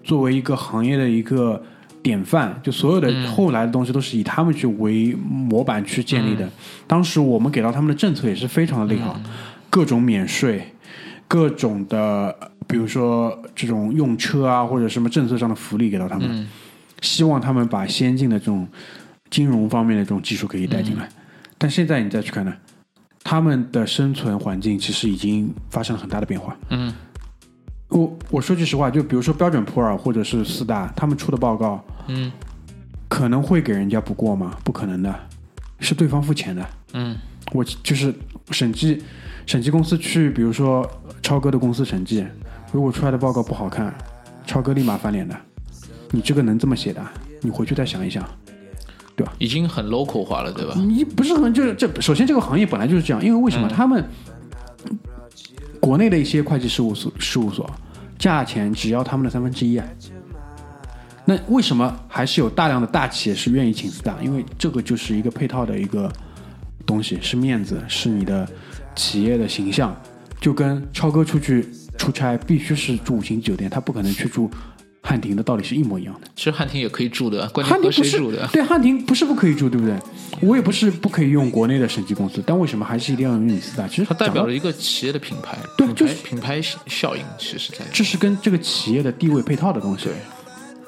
[SPEAKER 1] 作为一个行业的一个典范，就所有的后来的东西都是以他们去为模板去建立的。当时我们给到他们的政策也是非常的利好，各种免税，各种的，比如说这种用车啊或者什么政策上的福利给到他们，希望他们把先进的这种金融方面的这种技术可以带进来。但现在你再去看呢，他们的生存环境其实已经发生了很大的变化。
[SPEAKER 2] 嗯
[SPEAKER 1] 我我说句实话，就比如说标准普尔或者是四大，他们出的报告
[SPEAKER 2] 嗯
[SPEAKER 1] 可能会给人家不过吗？不可能的，是对方付钱的。
[SPEAKER 2] 嗯
[SPEAKER 1] 我就是审计审计公司去，比如说超哥的公司审计，如果出来的报告不好看，超哥立马翻脸的。你这个能这么写的？你回去再想一想。
[SPEAKER 2] 对吧已经很 local 化了，对吧？
[SPEAKER 1] 你不是很就是这，首先这个行业本来就是这样，因为为什么、他们国内的一些会计事务所事务所价钱只要他们的三分之一啊？那为什么还是有大量的大企业是愿意请四大？因为这个就是一个配套的一个东西，是面子，是你的企业的形象，就跟超哥出去出差必须是住五星级酒店，他不可能去住汉庭的道理是一模一样的。
[SPEAKER 2] 其实汉庭也可以住的，关键和
[SPEAKER 1] 汉庭不是
[SPEAKER 2] 谁住的？
[SPEAKER 1] 对，汉庭不是不可以住，对不对？我也不是不可以用国内的审计公司，但为什么还是一定要用李四大？其实
[SPEAKER 2] 它代表了一个企业的品牌，
[SPEAKER 1] 对就是
[SPEAKER 2] 品牌效应，其实在
[SPEAKER 1] 这是跟这个企业的地位配套的东西。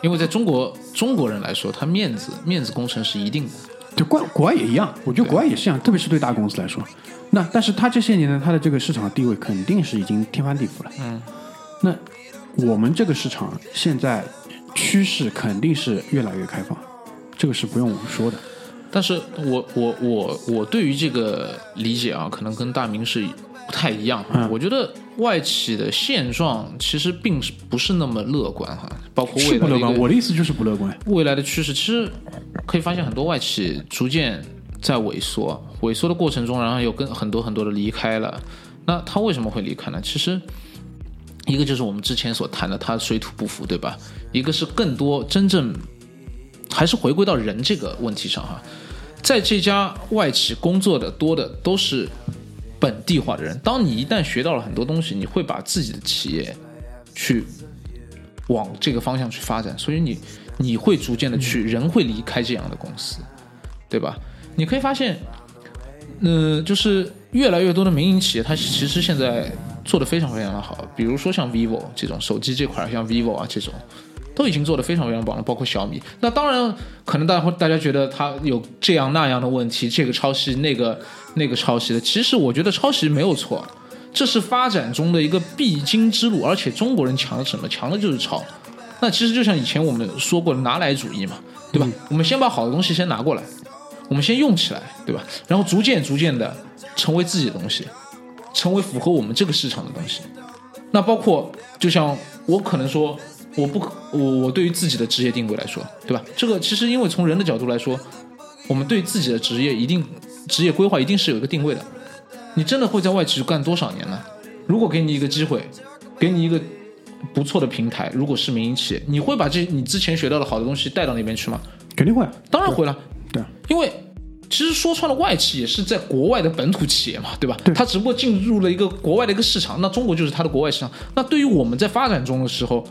[SPEAKER 2] 因为在中国中国人来说，他面子面子工程是一定的。
[SPEAKER 1] 对国国外也一样，我觉得国外也是一样，特别是对大公司来说。那但是它这些年呢，它的这个市场地位肯定是已经天翻地覆了。
[SPEAKER 2] 嗯，
[SPEAKER 1] 那我们这个市场现在趋势肯定是越来越开放，这个是不用我们说的。
[SPEAKER 2] 但是我我我我对于这个理解啊，可能跟大明是不太一样。
[SPEAKER 1] 嗯
[SPEAKER 2] 我觉得外企的现状其实并是不是那么乐观哈，包括
[SPEAKER 1] 是不乐观，
[SPEAKER 2] 未来的一个
[SPEAKER 1] 我的意思就是不乐观。
[SPEAKER 2] 未来的趋势，其实可以发现很多外企逐渐在萎缩，萎缩的过程中，然后有跟很多很多的离开了。那他为什么会离开呢？其实一个就是我们之前所谈的，他水土不服，对吧？一个是更多真正还是回归到人这个问题上哈，在这家外企工作的多的都是本地化的人。当你一旦学到了很多东西，你会把自己的企业去往这个方向去发展，所以你你会逐渐的去，人会离开这样的公司，对吧？你可以发现，呃，就是越来越多的民营企业，它其实现在做的非常非常的好，比如说像 vivo 这种手机这块，像 vivo 啊这种。都已经做得非常非常棒了，包括小米。那当然，可能大家会大家觉得它有这样那样的问题，这个抄袭那个那个抄袭的。其实我觉得抄袭没有错，这是发展中的一个必经之路。而且中国人强的什么？强的就是抄。那其实就像以前我们说过的拿来主义嘛，对吧？我们先把好的东西先拿过来，我们先用起来，对吧？然后逐渐逐渐的成为自己的东西，成为符合我们这个市场的东西。那包括就像我可能说。我不可，我我对于自己的职业定位来说，对吧？这个其实因为从人的角度来说，我们对自己的职业一定职业规划一定是有一个定位的。你真的会在外企干多少年呢？如果给你一个机会，给你一个不错的平台，如果是民营企业，你会把这你之前学到的好的东西带到那边去吗？
[SPEAKER 1] 肯定会，
[SPEAKER 2] 当然会了，
[SPEAKER 1] 对啊，
[SPEAKER 2] 因为其实说穿了，外企也是在国外的本土企业嘛，对吧？
[SPEAKER 1] 对
[SPEAKER 2] 它只不过进入了一个国外的一个市场，那中国就是它的国外市场。那对于我们在发展中的时候，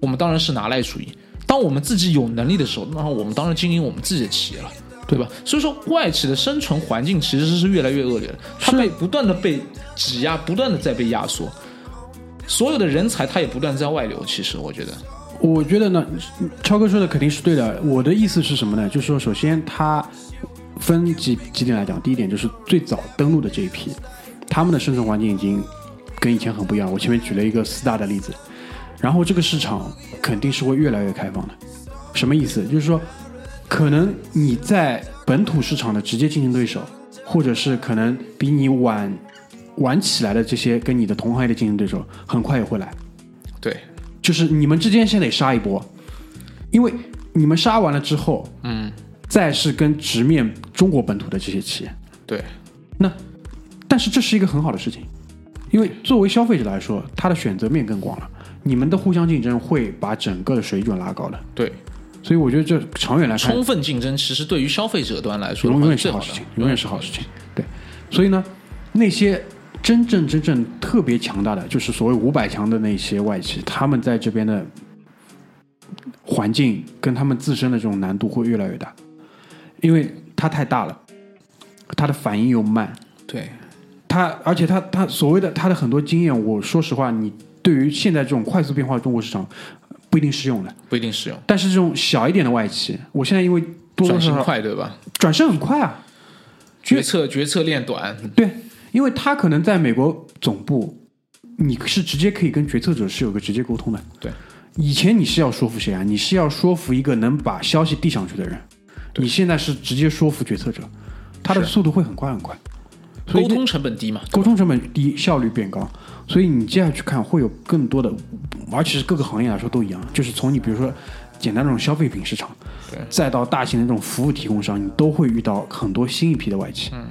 [SPEAKER 2] 我们当然是拿来主义。当我们自己有能力的时候，那我们当然经营我们自己的企业了，对吧？所以说，外企的生存环境其实是越来越恶劣的，它被不断的被挤压，不断的在被压缩，所有的人才它也不断在外流。其实我觉得，
[SPEAKER 1] 我觉得呢，超哥说的肯定是对的。我的意思是什么呢？就是说，首先它分几几点来讲。第一点就是最早登陆的这一批，他们的生存环境已经跟以前很不一样。我前面举了一个四大的例子，然后这个市场肯定是会越来越开放的。什么意思？就是说，可能你在本土市场的直接竞争对手，或者是可能比你晚晚起来的这些跟你的同行业的竞争对手，很快也会来。
[SPEAKER 2] 对，
[SPEAKER 1] 就是你们之间先得杀一波，因为你们杀完了之后，
[SPEAKER 2] 嗯，
[SPEAKER 1] 再是跟直面中国本土的这些企业。
[SPEAKER 2] 对，
[SPEAKER 1] 那但是这是一个很好的事情，因为作为消费者来说，他的选择面更广了。你们的互相竞争会把整个的水准拉高的，
[SPEAKER 2] 对，
[SPEAKER 1] 所以我觉得这长远来看
[SPEAKER 2] 充，分竞争其实对于消费者端来说
[SPEAKER 1] 永远是好事情，，永远是好事情。对，所以呢，那些真正真正特别强大的，就是所谓五百强的那些外企，他们在这边的环境跟他们自身的这种难度会越来越大，因为它太大了，它的反应又慢，
[SPEAKER 2] 对，
[SPEAKER 1] 他而且他他所谓的他的很多经验，我说实话，你对于现在这种快速变化的中国市场不一定适用的。
[SPEAKER 2] 不一定适用。
[SPEAKER 1] 但是这种小一点的外企，我现在因为多多
[SPEAKER 2] 转型
[SPEAKER 1] 少少
[SPEAKER 2] 快对吧？
[SPEAKER 1] 转身很快啊，
[SPEAKER 2] 决策决策链短，
[SPEAKER 1] 对，因为他可能在美国总部，你是直接可以跟决策者是有个直接沟通的。
[SPEAKER 2] 对，
[SPEAKER 1] 以前你是要说服谁啊？你是要说服一个能把消息递上去的人，你现在是直接说服决策者，他的速度会很快很快。所以
[SPEAKER 2] 沟通成本低嘛。
[SPEAKER 1] 沟通成本低，效率变高，所以你接下去看会有更多的，而且是各个行业来说都一样，就是从你比如说简单这种消费品市场，
[SPEAKER 2] 对
[SPEAKER 1] 再到大型的这种服务提供商，你都会遇到很多新一批的外企，嗯，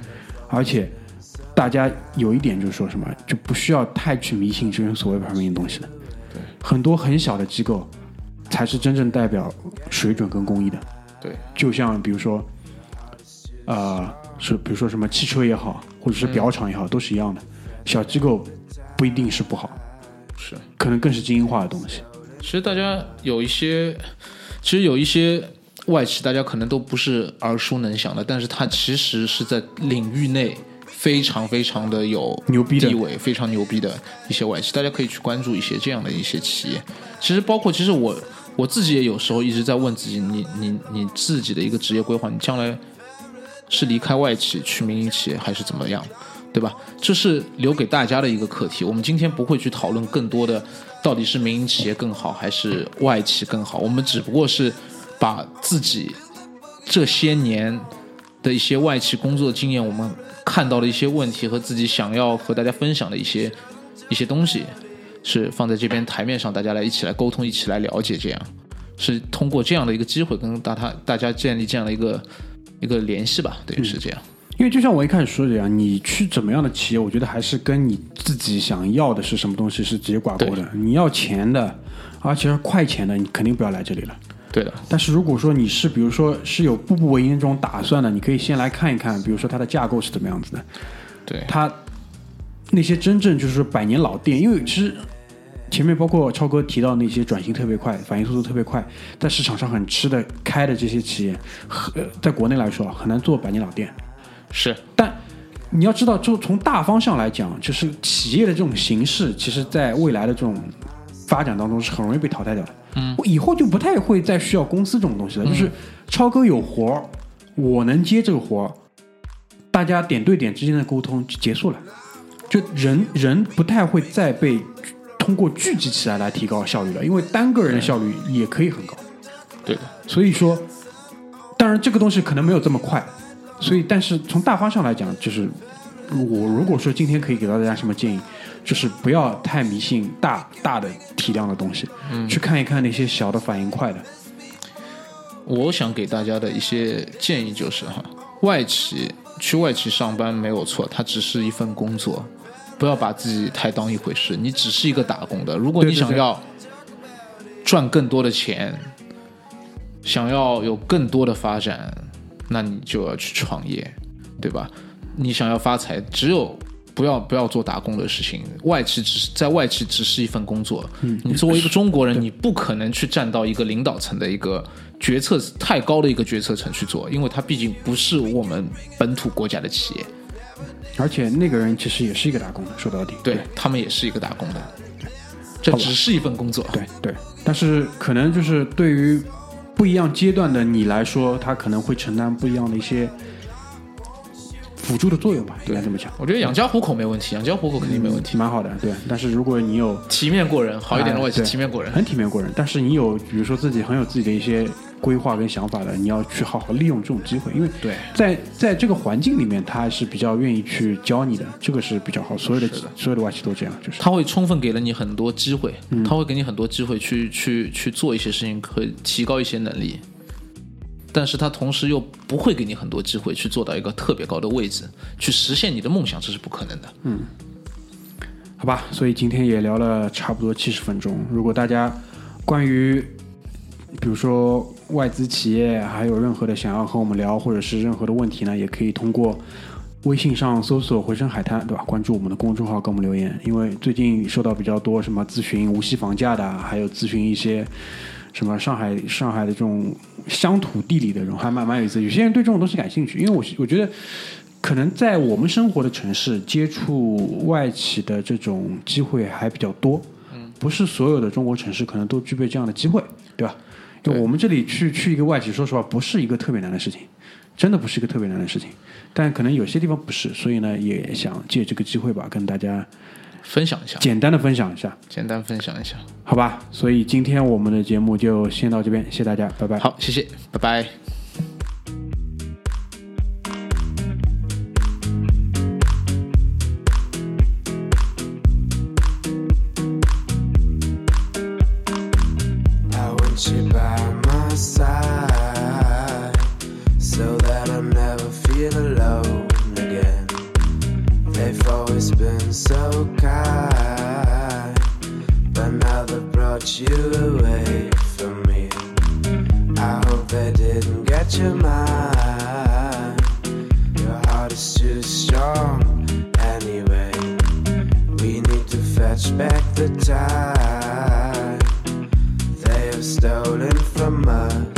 [SPEAKER 1] 而且大家有一点就是说什么，就不需要太去迷信这种所谓排名的东西的，
[SPEAKER 2] 对，
[SPEAKER 1] 很多很小的机构才是真正代表水准跟工艺的，
[SPEAKER 2] 对，
[SPEAKER 1] 就像比如说，呃，是比如说什么汽车也好，或者是表厂也好，都是一样的。小机构不一定是不好，
[SPEAKER 2] 是。
[SPEAKER 1] 可能更是精英化的东西。
[SPEAKER 2] 其实大家有一些，其实有一些外企，大家可能都不是耳熟能详的，但是它其实是在领域内非常非常的有
[SPEAKER 1] 牛逼的
[SPEAKER 2] 地位，非常牛逼的一些外企，大家可以去关注一些这样的一些企业。其实包括，其实我我自己也有时候一直在问自己，你你你自己的一个职业规划，你将来是离开外企去民营企业，还是怎么样？对吧？这是留给大家的一个课题。我们今天不会去讨论更多的到底是民营企业更好还是外企更好，我们只不过是把自己这些年的一些外企工作经验，我们看到的一些问题和自己想要和大家分享的一些一些东西，是放在这边台面上，大家来一起来沟通，一起来了解，这样是通过这样的一个机会跟大他大家建立这样的一个一个联系吧，等于是这样。
[SPEAKER 1] 因为就像我一开始说的一样，你去怎么样的企业，我觉得还是跟你自己想要的是什么东西是直接挂钩的。你要钱的，而且是快钱的，你肯定不要来这里了。
[SPEAKER 2] 对的，
[SPEAKER 1] 但是如果说你是比如说是有步步为营这种打算的，你可以先来看一看，比如说它的架构是怎么样子的，
[SPEAKER 2] 对，
[SPEAKER 1] 它那些真正就是说百年老店，因为其实前面包括超哥提到那些转型特别快、反应速度特别快，在市场上很吃得开的这些企业，呃，在国内来说啊很难做百年老店。
[SPEAKER 2] 是
[SPEAKER 1] 但你要知道，就从大方向来讲，就是企业的这种形式，其实在未来的这种发展当中是很容易被淘汰掉的。嗯，以后就不太会再需要公司这种东西了。就是超哥有活儿，我能接这个活儿，大家点对点之间的沟通就结束了。就人人不太会再被通过聚集起来来提高效率了，因为单个人的效率也可以很高。
[SPEAKER 2] 对的，
[SPEAKER 1] 所以说，当然这个东西可能没有这么快，所以但是从大方向来讲，就是我如果说今天可以给到大家什么建议，就是不要太迷信大大的体量的东西，
[SPEAKER 2] 嗯
[SPEAKER 1] 去看一看那些小的反应快的。
[SPEAKER 2] 我想给大家的一些建议就是哈，外企去外企上班没有错，它只是一份工作，不要把自己太当一回事。你只是一个打工的，如果你想要赚更多的钱，想要有更多的发展，那你就要去创业，对吧？你想要发财，只有不要不要做打工的事情。外企只是在外企只是一份工作。嗯，你作为一个中国人，你不可能去站到一个领导层的一个决策太高的一个决策层去做，因为它毕竟不是我们本土国家的企业，
[SPEAKER 1] 而且那个人其实也是一个打工的，说到底。
[SPEAKER 2] 对他们也是一个打工的。这只是一份工作，
[SPEAKER 1] 对对，但是可能就是对于不一样阶段的你来说，他可能会承担不一样的一些辅助的作用吧，应该这么讲。
[SPEAKER 2] 我觉得养家糊口没问题，养家糊口肯定没问题。
[SPEAKER 1] 蛮好的，对。但是如果你有
[SPEAKER 2] 体面过人，好一点的外企体面过人。
[SPEAKER 1] 很体面过人，但是你有比如说自己很有自己的一些规划跟想法的，你要去好好利用这种机会，因为
[SPEAKER 2] 对
[SPEAKER 1] 在在这个环境里面，他还是比较愿意去教你的，这个是比较好。所有的所有的外企都这样，就是
[SPEAKER 2] 他会充分给了你很多机会，他会给你很多机会去去去做一些事情，和提高一些能力。但是他同时又不会给你很多机会去做到一个特别高的位置，去实现你的梦想，这是不可能的。
[SPEAKER 1] 嗯好吧，所以今天也聊了差不多七十分钟。如果大家关于比如说外资企业还有任何的想要和我们聊，或者是任何的问题呢，也可以通过微信上搜索“回声海滩”，对吧？关注我们的公众号，给我们留言。因为最近收到比较多什么咨询无锡房价的，还有咨询一些什么上海上海的这种乡土地理的人，还蛮蛮有意思。有些人对这种东西感兴趣，因为我我觉得。可能在我们生活的城市，接触外企的这种机会还比较多。嗯，不是所有的中国城市可能都具备这样的机会，对吧？就我们这里去去一个外企，说实话，不是一个特别难的事情，真的不是一个特别难的事情。但可能有些地方不是，所以呢，也想借这个机会吧，跟大家
[SPEAKER 2] 分享一下，
[SPEAKER 1] 简单的分享一下，
[SPEAKER 2] 简单分享一下，
[SPEAKER 1] 好吧？所以今天我们的节目就先到这边，谢谢大家，拜拜。
[SPEAKER 2] 好，谢谢，拜拜。
[SPEAKER 4] You away from me. I hope they didn't get your mind. Your heart is too strong anyway. We need to fetch back the time they have stolen from us.